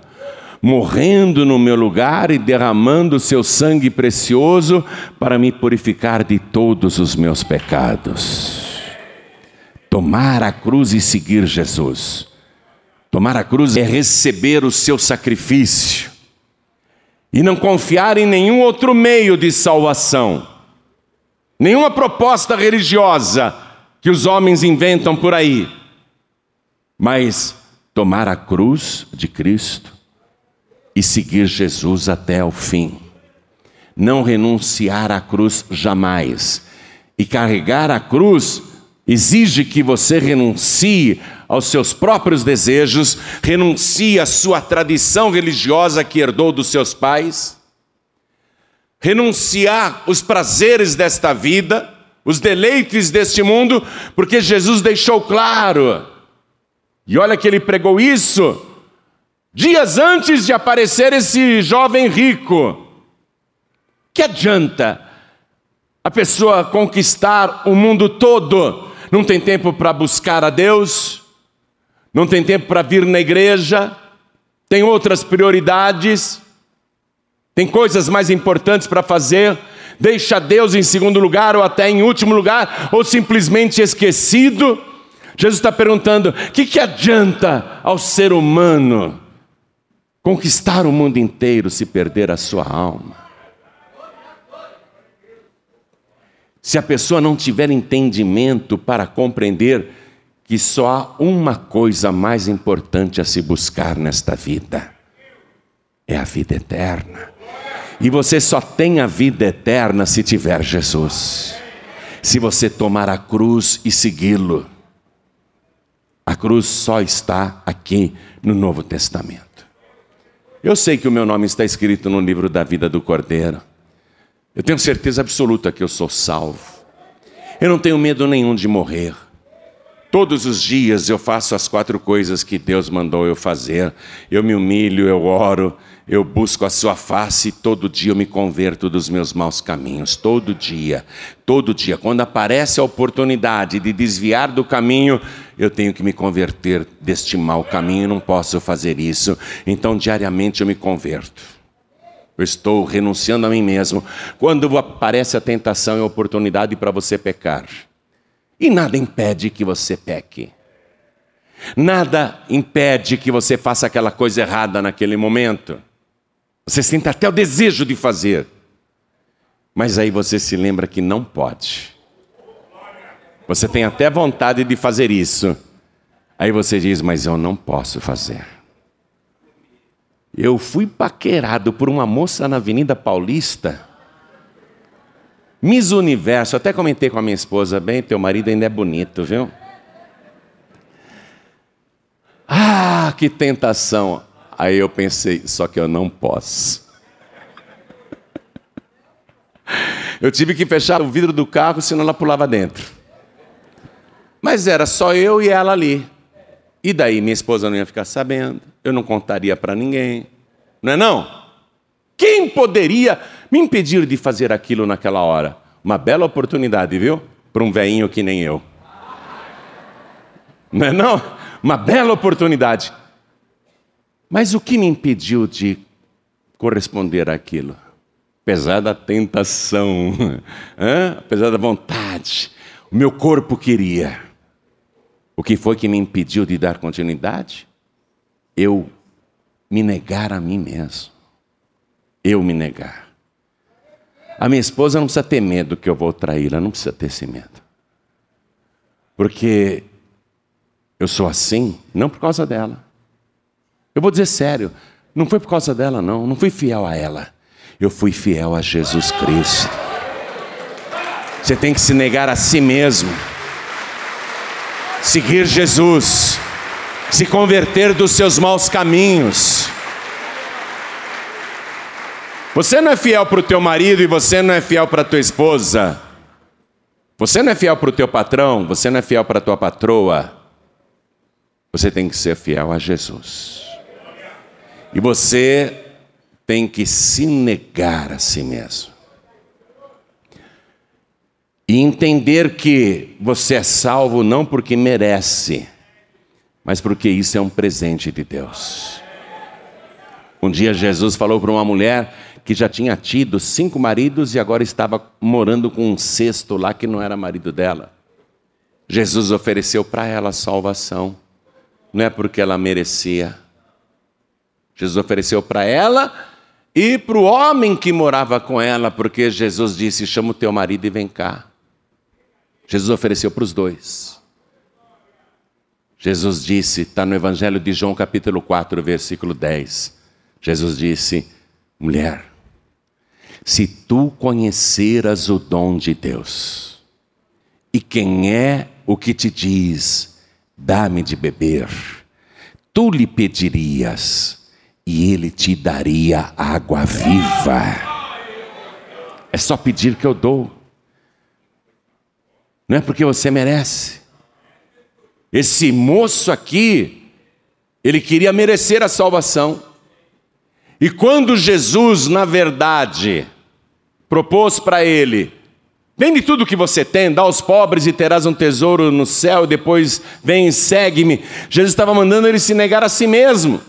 morrendo no meu lugar e derramando o seu sangue precioso para me purificar de todos os meus pecados. Tomar a cruz e seguir Jesus. Tomar a cruz é receber o seu sacrifício e não confiar em nenhum outro meio de salvação, nenhuma proposta religiosa que os homens inventam por aí, mas tomar a cruz de Cristo e seguir Jesus até o fim. Não renunciar à cruz jamais. E carregar a cruz exige que você renuncie aos seus próprios desejos, renuncie à sua tradição religiosa que herdou dos seus pais, renunciar os prazeres desta vida, os deleites deste mundo, porque Jesus deixou claro, e olha que ele pregou isso dias antes de aparecer esse jovem rico. Que adianta a pessoa conquistar o mundo todo? Não tem tempo para buscar a Deus, não tem tempo para vir na igreja, tem outras prioridades, tem coisas mais importantes para fazer, deixa Deus em segundo lugar ou até em último lugar, ou simplesmente esquecido. Jesus está perguntando: o que, que adianta ao ser humano? Conquistar o mundo inteiro se perder a sua alma. Se a pessoa não tiver entendimento para compreender que só há uma coisa mais importante a se buscar nesta vida: é a vida eterna. E você só tem a vida eterna se tiver Jesus. Se você tomar a cruz e segui-lo. A cruz só está aqui no Novo Testamento. Eu sei que o meu nome está escrito no livro da vida do Cordeiro. Eu tenho certeza absoluta que eu sou salvo. Eu não tenho medo nenhum de morrer. Todos os dias eu faço as quatro coisas que Deus mandou eu fazer. Eu me humilho, eu oro, eu busco a sua face e todo dia eu me converto dos meus maus caminhos. Todo dia, todo dia. Quando aparece a oportunidade de desviar do caminho, eu tenho que me converter deste mau caminho, não posso fazer isso. Então, diariamente eu me converto. Eu estou renunciando a mim mesmo. Quando aparece a tentação e a oportunidade para você pecar, e nada impede que você peque. Nada impede que você faça aquela coisa errada naquele momento. Você sente até o desejo de fazer. Mas aí você se lembra que não pode. Você tem até vontade de fazer isso. Aí você diz, mas eu não posso fazer. Eu fui paquerado por uma moça na Avenida Paulista. Miss Universo, até comentei com a minha esposa, bem, teu marido ainda é bonito, viu? Ah, que tentação. Aí eu pensei, só que eu não posso. Eu tive que fechar o vidro do carro, senão ela pulava dentro. Mas era só eu e ela ali. E daí minha esposa não ia ficar sabendo, eu não contaria para ninguém. Não é não? Quem poderia me impedir de fazer aquilo naquela hora? Uma bela oportunidade, viu? Para um velhinho que nem eu. Não é não? Uma bela oportunidade. Mas o que me impediu de corresponder àquilo? Apesar da tentação, apesar da vontade, o meu corpo queria. O que foi que me impediu de dar continuidade? Eu me negar a mim mesmo. Eu me negar. A minha esposa não precisa ter medo que eu vou traí-la, não precisa ter esse medo. Porque eu sou assim, não por causa dela. Eu vou dizer sério, não foi por causa dela, não. Não fui fiel a ela. Eu fui fiel a Jesus Cristo. Você tem que se negar a si mesmo. Seguir Jesus. Se converter dos seus maus caminhos. Você não é fiel para o teu marido e você não é fiel para a tua esposa. Você não é fiel para o teu patrão, você não é fiel para a tua patroa. Você tem que ser fiel a Jesus. E você tem que se negar a si mesmo. E entender que você é salvo não porque merece, mas porque isso é um presente de Deus. Um dia Jesus falou para uma mulher que já tinha tido cinco maridos e agora estava morando com um sexto lá que não era marido dela. Jesus ofereceu para ela salvação, não é porque ela merecia, Jesus ofereceu para ela e para o homem que morava com ela, porque Jesus disse: chama o teu marido e vem cá. Jesus ofereceu para os dois. Jesus disse, está no Evangelho de João, capítulo 4, versículo 10. Jesus disse: mulher, se tu conheceras o dom de Deus, e quem é o que te diz, dá-me de beber, tu lhe pedirias e ele te daria água viva. É só pedir que eu dou. Não é porque você merece. Esse moço aqui, ele queria merecer a salvação. E quando Jesus, na verdade, propôs para ele: Vende tudo que você tem, dá aos pobres e terás um tesouro no céu, depois vem e segue-me. Jesus estava mandando ele se negar a si mesmo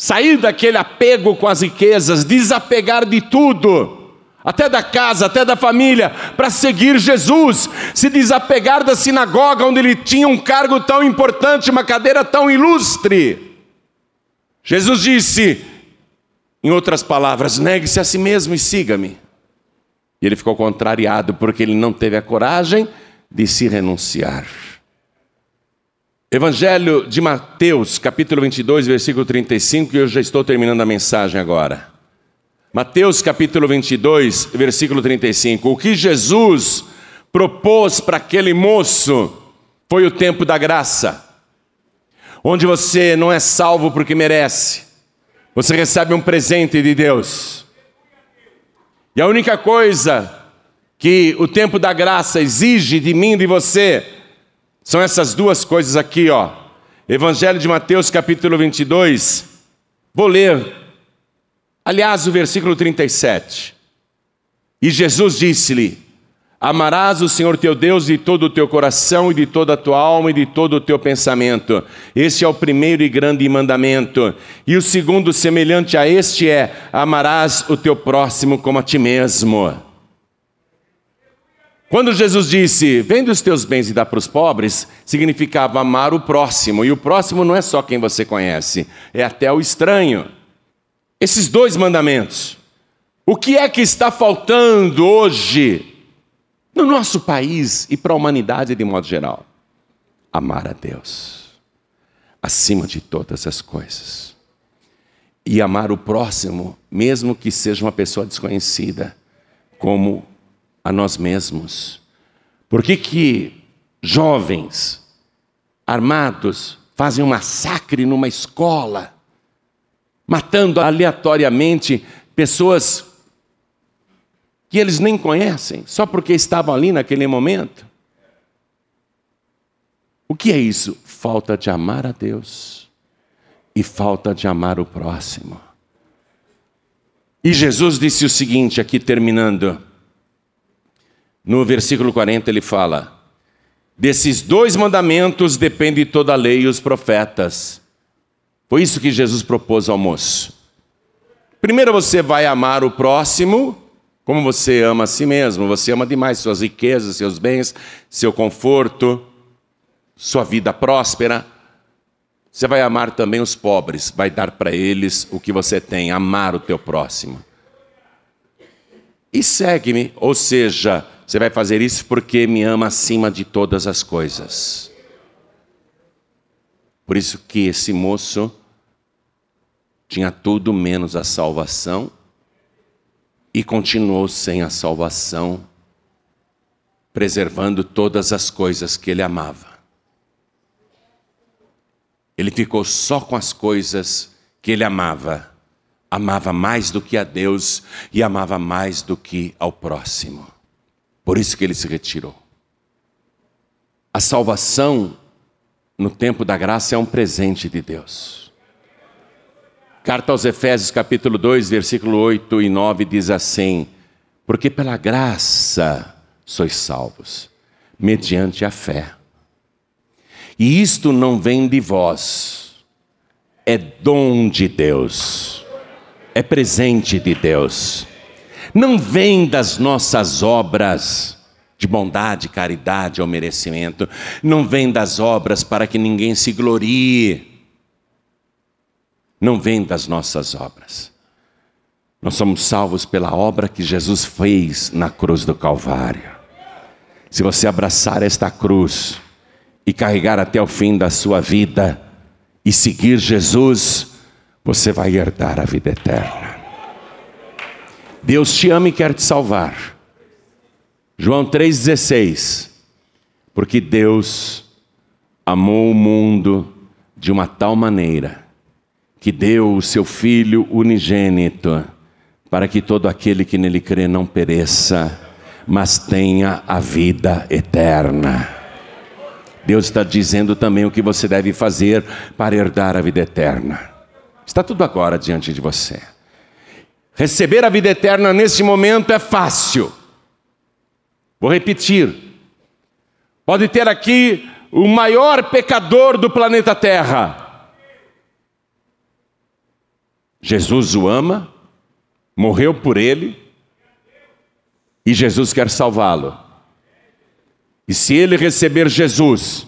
sair daquele apego com as riquezas, desapegar de tudo, até da casa, até da família, para seguir Jesus, se desapegar da sinagoga onde ele tinha um cargo tão importante, uma cadeira tão ilustre. Jesus disse, em outras palavras, negue-se a si mesmo e siga-me. E ele ficou contrariado porque ele não teve a coragem de se renunciar. Evangelho de Mateus, capítulo 22, versículo 35, e eu já estou terminando a mensagem agora. Mateus, capítulo 22, versículo 35. O que Jesus propôs para aquele moço foi o tempo da graça, onde você não é salvo porque merece, você recebe um presente de Deus. E a única coisa que o tempo da graça exige de mim e de você são essas duas coisas aqui, ó. Evangelho de Mateus, capítulo 22. Vou ler. Aliás, o versículo 37. E Jesus disse-lhe: Amarás o Senhor teu Deus de todo o teu coração e de toda a tua alma e de todo o teu pensamento. Esse é o primeiro e grande mandamento. E o segundo, semelhante a este, é: Amarás o teu próximo como a ti mesmo. Quando Jesus disse, vende os teus bens e dá para os pobres, significava amar o próximo. E o próximo não é só quem você conhece, é até o estranho. Esses dois mandamentos. O que é que está faltando hoje no nosso país e para a humanidade de modo geral? Amar a Deus acima de todas as coisas. E amar o próximo, mesmo que seja uma pessoa desconhecida, como a nós mesmos. Por que, que jovens armados fazem um massacre numa escola, matando aleatoriamente pessoas que eles nem conhecem, só porque estavam ali naquele momento? O que é isso? Falta de amar a Deus e falta de amar o próximo. E Jesus disse o seguinte, aqui terminando, no versículo 40 ele fala: Desses dois mandamentos depende toda a lei e os profetas. Foi isso que Jesus propôs ao moço. Primeiro você vai amar o próximo como você ama a si mesmo. Você ama demais suas riquezas, seus bens, seu conforto, sua vida próspera. Você vai amar também os pobres, vai dar para eles o que você tem, amar o teu próximo. E segue-me, ou seja, você vai fazer isso porque me ama acima de todas as coisas. Por isso que esse moço tinha tudo menos a salvação e continuou sem a salvação, preservando todas as coisas que ele amava. Ele ficou só com as coisas que ele amava. Amava mais do que a Deus e amava mais do que ao próximo. Por isso que ele se retirou. A salvação no tempo da graça é um presente de Deus. Carta aos Efésios, capítulo 2, versículo 8 e 9 diz assim: Porque pela graça sois salvos, mediante a fé. E isto não vem de vós, é dom de Deus, é presente de Deus. Não vem das nossas obras de bondade, caridade ou merecimento, não vem das obras para que ninguém se glorie. Não vem das nossas obras. Nós somos salvos pela obra que Jesus fez na cruz do Calvário. Se você abraçar esta cruz, e carregar até o fim da sua vida e seguir Jesus, você vai herdar a vida eterna. Deus te ama e quer te salvar. João 3,16. Porque Deus amou o mundo de uma tal maneira que deu o seu Filho unigênito para que todo aquele que nele crê não pereça, mas tenha a vida eterna. Deus está dizendo também o que você deve fazer para herdar a vida eterna. Está tudo agora diante de você. Receber a vida eterna nesse momento é fácil. Vou repetir. Pode ter aqui o maior pecador do planeta Terra. Jesus o ama, morreu por ele, e Jesus quer salvá-lo. E se ele receber Jesus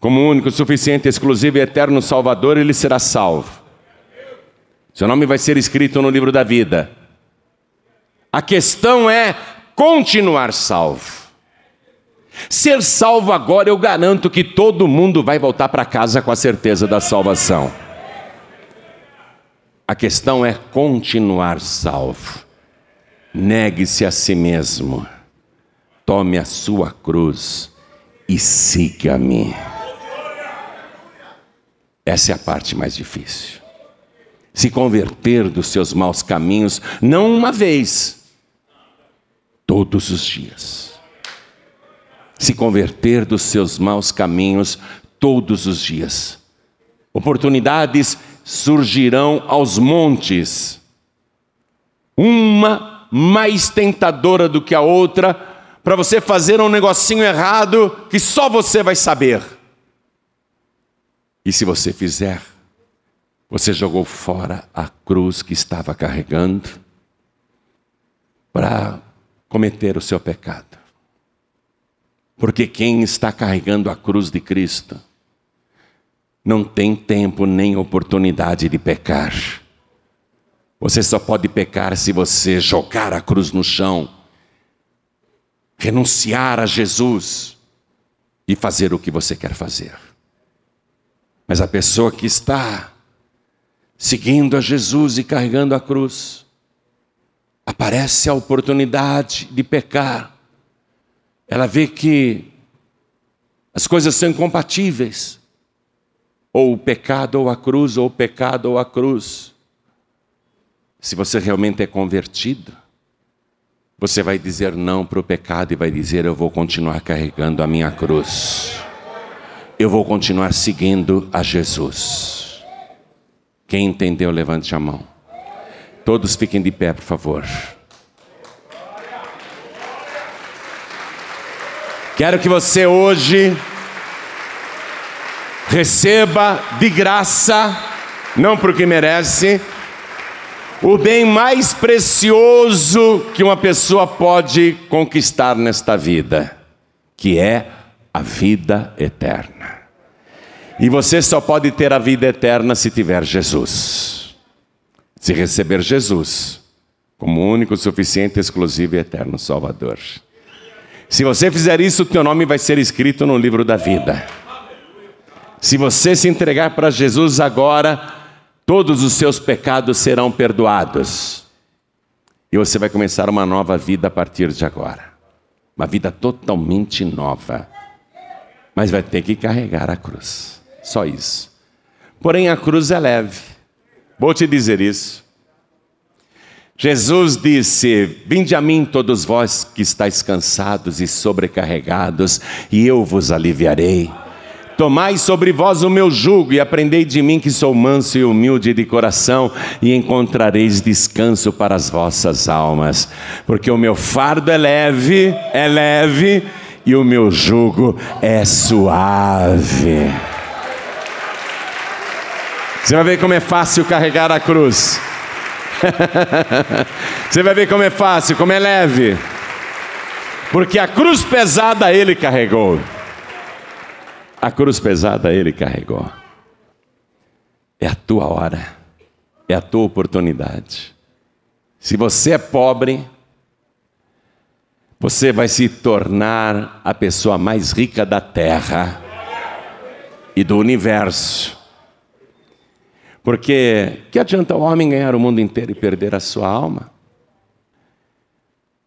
como único, suficiente, exclusivo e eterno Salvador, ele será salvo. Seu nome vai ser escrito no livro da vida. A questão é continuar salvo. Ser salvo agora, eu garanto que todo mundo vai voltar para casa com a certeza da salvação. A questão é continuar salvo. Negue-se a si mesmo tome a sua cruz e siga-me. Essa é a parte mais difícil. Se converter dos seus maus caminhos, não uma vez, todos os dias. Se converter dos seus maus caminhos todos os dias. Oportunidades surgirão aos montes, uma mais tentadora do que a outra, para você fazer um negocinho errado que só você vai saber. E se você fizer, você jogou fora a cruz que estava carregando para cometer o seu pecado. Porque quem está carregando a cruz de Cristo não tem tempo nem oportunidade de pecar. Você só pode pecar se você jogar a cruz no chão renunciar a Jesus e fazer o que você quer fazer. Mas a pessoa que está seguindo a Jesus e carregando a cruz, aparece a oportunidade de pecar. Ela vê que as coisas são incompatíveis. Ou o pecado ou a cruz, ou o pecado ou a cruz. Se você realmente é convertido, você vai dizer não para o pecado e vai dizer: Eu vou continuar carregando a minha cruz. eu vou continuar seguindo a Jesus. Quem entendeu, levante a mão. Todos fiquem de pé, por favor. Quero que você hoje receba de graça, não porque merece, o bem mais precioso que uma pessoa pode conquistar nesta vida, que é a vida eterna. E você só pode ter a vida eterna se tiver Jesus. Se receber Jesus como único, suficiente, exclusivo e eterno Salvador. Se você fizer isso, o teu nome vai ser escrito no livro da vida. Se você se entregar para Jesus agora, todos os seus pecados serão perdoados. E você vai começar uma nova vida a partir de agora. Uma vida totalmente nova. Mas vai ter que carregar a cruz. Só isso. Porém, a cruz é leve. Vou te dizer isso. Jesus disse: Vinde a mim, todos vós que estáis cansados e sobrecarregados, e eu vos aliviarei. Tomai sobre vós o meu jugo e aprendei de mim que sou manso e humilde de coração, e encontrareis descanso para as vossas almas, porque o meu fardo é leve, é leve, e o meu jugo é suave. Você vai ver como é fácil carregar a cruz. Você vai ver como é fácil, como é leve. Porque a cruz pesada ele carregou. A cruz pesada ele carregou. É a tua hora, é a tua oportunidade. Se você é pobre, você vai se tornar a pessoa mais rica da terra e do universo. Porque que adianta o homem ganhar o mundo inteiro e perder a sua alma?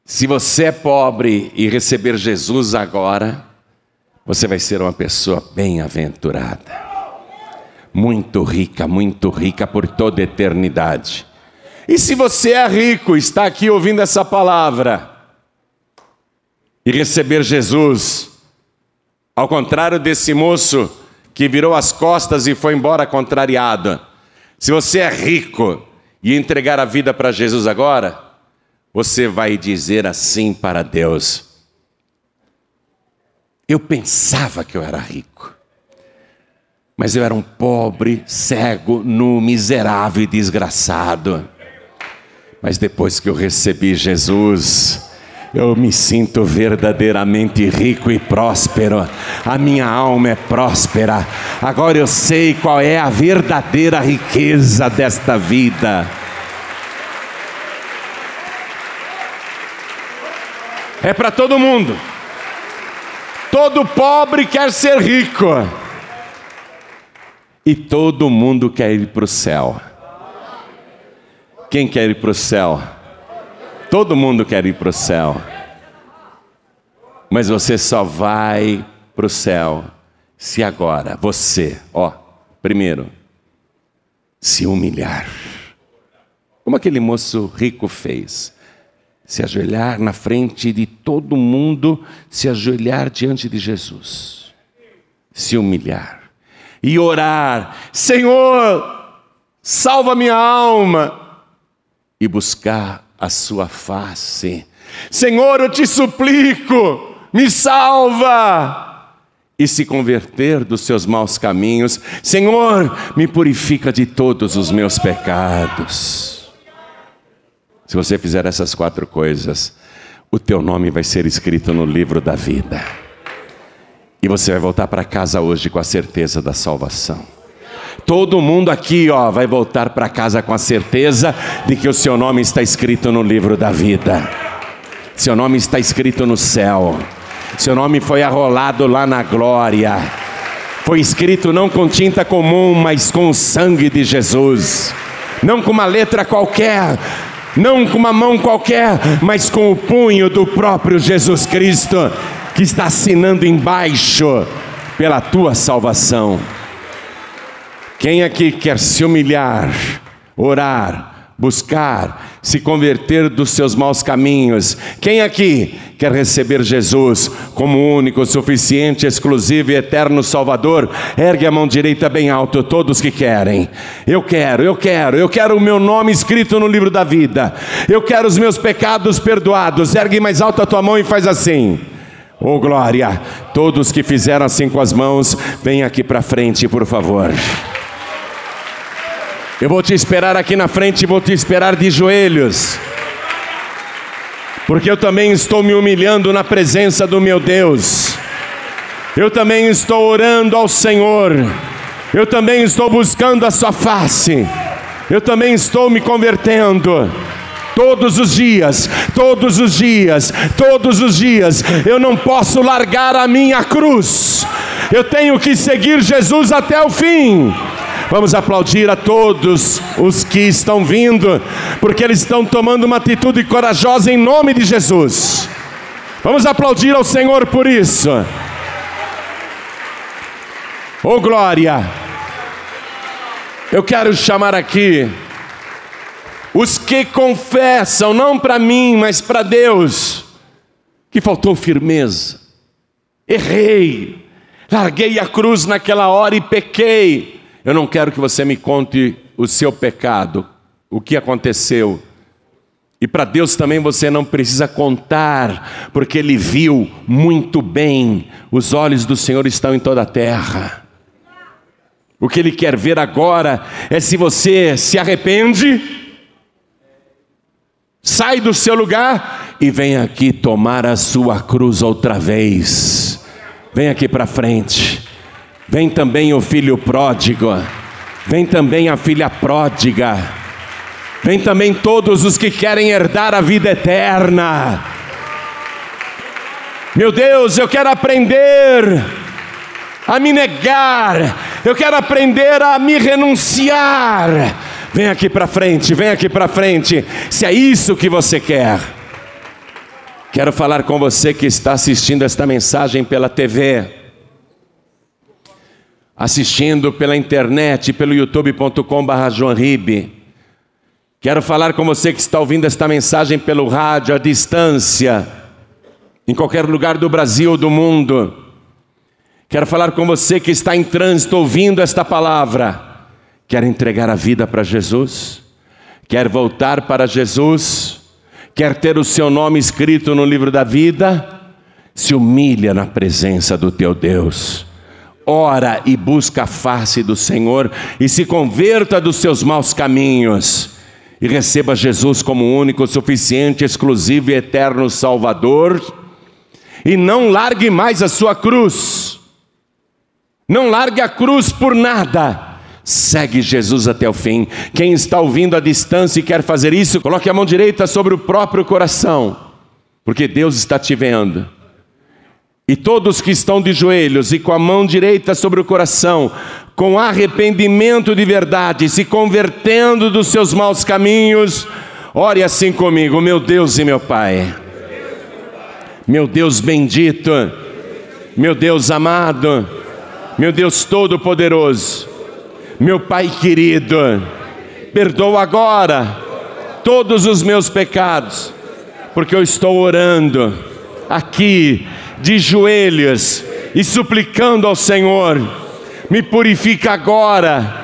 Se você é pobre e receber Jesus agora, você vai ser uma pessoa bem-aventurada, muito rica, muito rica por toda a eternidade. E se você é rico, está aqui ouvindo essa palavra e receber Jesus, ao contrário desse moço que virou as costas e foi embora contrariado, se você é rico e entregar a vida para Jesus agora, você vai dizer assim para Deus: eu pensava que eu era rico, mas eu era um pobre, cego, nu, miserável e desgraçado. Mas depois que eu recebi Jesus, eu me sinto verdadeiramente rico e próspero. A minha alma é próspera. Agora eu sei qual é a verdadeira riqueza desta vida. É para todo mundo. Todo pobre quer ser rico. E todo mundo quer ir para o céu. Quem quer ir para o céu? Todo mundo quer ir para o céu. Mas você só vai para o céu se agora você, ó, primeiro, se humilhar. Como aquele moço rico fez se ajoelhar na frente de todo mundo, se ajoelhar diante de Jesus, se humilhar e orar: Senhor, salva minha alma, e buscar a sua face. Senhor, eu te suplico, me salva. E se converter dos seus maus caminhos, Senhor, me purifica de todos os meus pecados. Se você fizer essas quatro coisas, o teu nome vai ser escrito no livro da vida. E você vai voltar para casa hoje com a certeza da salvação. Todo mundo aqui, ó, vai voltar para casa com a certeza de que o seu nome está escrito no livro da vida. Seu nome está escrito no céu. Seu nome foi arrolado lá na glória. Foi escrito não com tinta comum, mas com o sangue de Jesus. Não com uma letra qualquer, não com uma mão qualquer, mas com o punho do próprio Jesus Cristo, que está assinando embaixo pela tua salvação. Quem aqui quer se humilhar, orar, buscar, se converter dos seus maus caminhos. Quem aqui quer receber Jesus como único, suficiente, exclusivo e eterno Salvador? Ergue a mão direita bem alto, todos que querem. Eu quero, eu quero, eu quero o meu nome escrito no livro da vida. Eu quero os meus pecados perdoados. Ergue mais alto a tua mão e faz assim. Oh glória! Todos que fizeram assim com as mãos, vem aqui para frente, por favor. Eu vou te esperar aqui na frente, vou te esperar de joelhos. Porque eu também estou me humilhando na presença do meu Deus. Eu também estou orando ao Senhor. Eu também estou buscando a sua face. Eu também estou me convertendo. Todos os dias, todos os dias, todos os dias, eu não posso largar a minha cruz. Eu tenho que seguir Jesus até o fim. Vamos aplaudir a todos os que estão vindo, porque eles estão tomando uma atitude corajosa em nome de Jesus. Vamos aplaudir ao Senhor por isso. Oh glória! Eu quero chamar aqui os que confessam, não para mim, mas para Deus, que faltou firmeza, errei, larguei a cruz naquela hora e pequei. Eu não quero que você me conte o seu pecado, o que aconteceu. E para Deus também você não precisa contar, porque Ele viu muito bem, os olhos do Senhor estão em toda a terra. O que Ele quer ver agora é se você se arrepende, sai do seu lugar e vem aqui tomar a sua cruz outra vez. Vem aqui para frente. Vem também o filho pródigo, vem também a filha pródiga, vem também todos os que querem herdar a vida eterna. Meu Deus, eu quero aprender a me negar, eu quero aprender a me renunciar. Vem aqui para frente, vem aqui para frente, se é isso que você quer. Quero falar com você que está assistindo esta mensagem pela TV assistindo pela internet, pelo youtube.com.br Quero falar com você que está ouvindo esta mensagem pelo rádio, à distância, em qualquer lugar do Brasil ou do mundo. Quero falar com você que está em trânsito ouvindo esta palavra. Quer entregar a vida para Jesus? Quer voltar para Jesus? Quer ter o seu nome escrito no livro da vida? Se humilha na presença do teu Deus ora e busca a face do Senhor e se converta dos seus maus caminhos e receba Jesus como único, suficiente, exclusivo e eterno Salvador e não largue mais a sua cruz. Não largue a cruz por nada. Segue Jesus até o fim. Quem está ouvindo à distância e quer fazer isso, coloque a mão direita sobre o próprio coração, porque Deus está te vendo. E todos que estão de joelhos e com a mão direita sobre o coração, com arrependimento de verdade, se convertendo dos seus maus caminhos, ore assim comigo, meu Deus e meu Pai. Meu Deus bendito, meu Deus amado, meu Deus todo-poderoso, meu Pai querido, perdoa agora todos os meus pecados, porque eu estou orando aqui de joelhos e suplicando ao Senhor: me purifica agora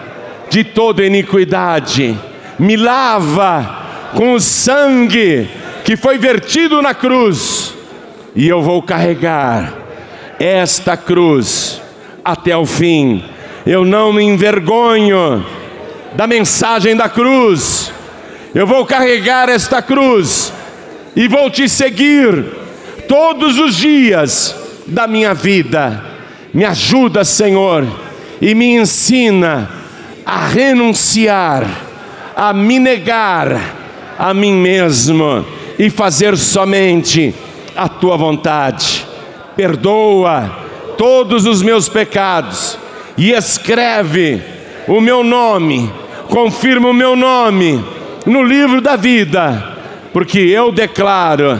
de toda iniquidade, me lava com o sangue que foi vertido na cruz, e eu vou carregar esta cruz até o fim. Eu não me envergonho da mensagem da cruz. Eu vou carregar esta cruz e vou te seguir todos os dias da minha vida. Me ajuda, Senhor, e me ensina a renunciar, a me negar a mim mesmo e fazer somente a tua vontade. Perdoa todos os meus pecados e escreve o meu nome, confirma o meu nome no livro da vida, porque eu declaro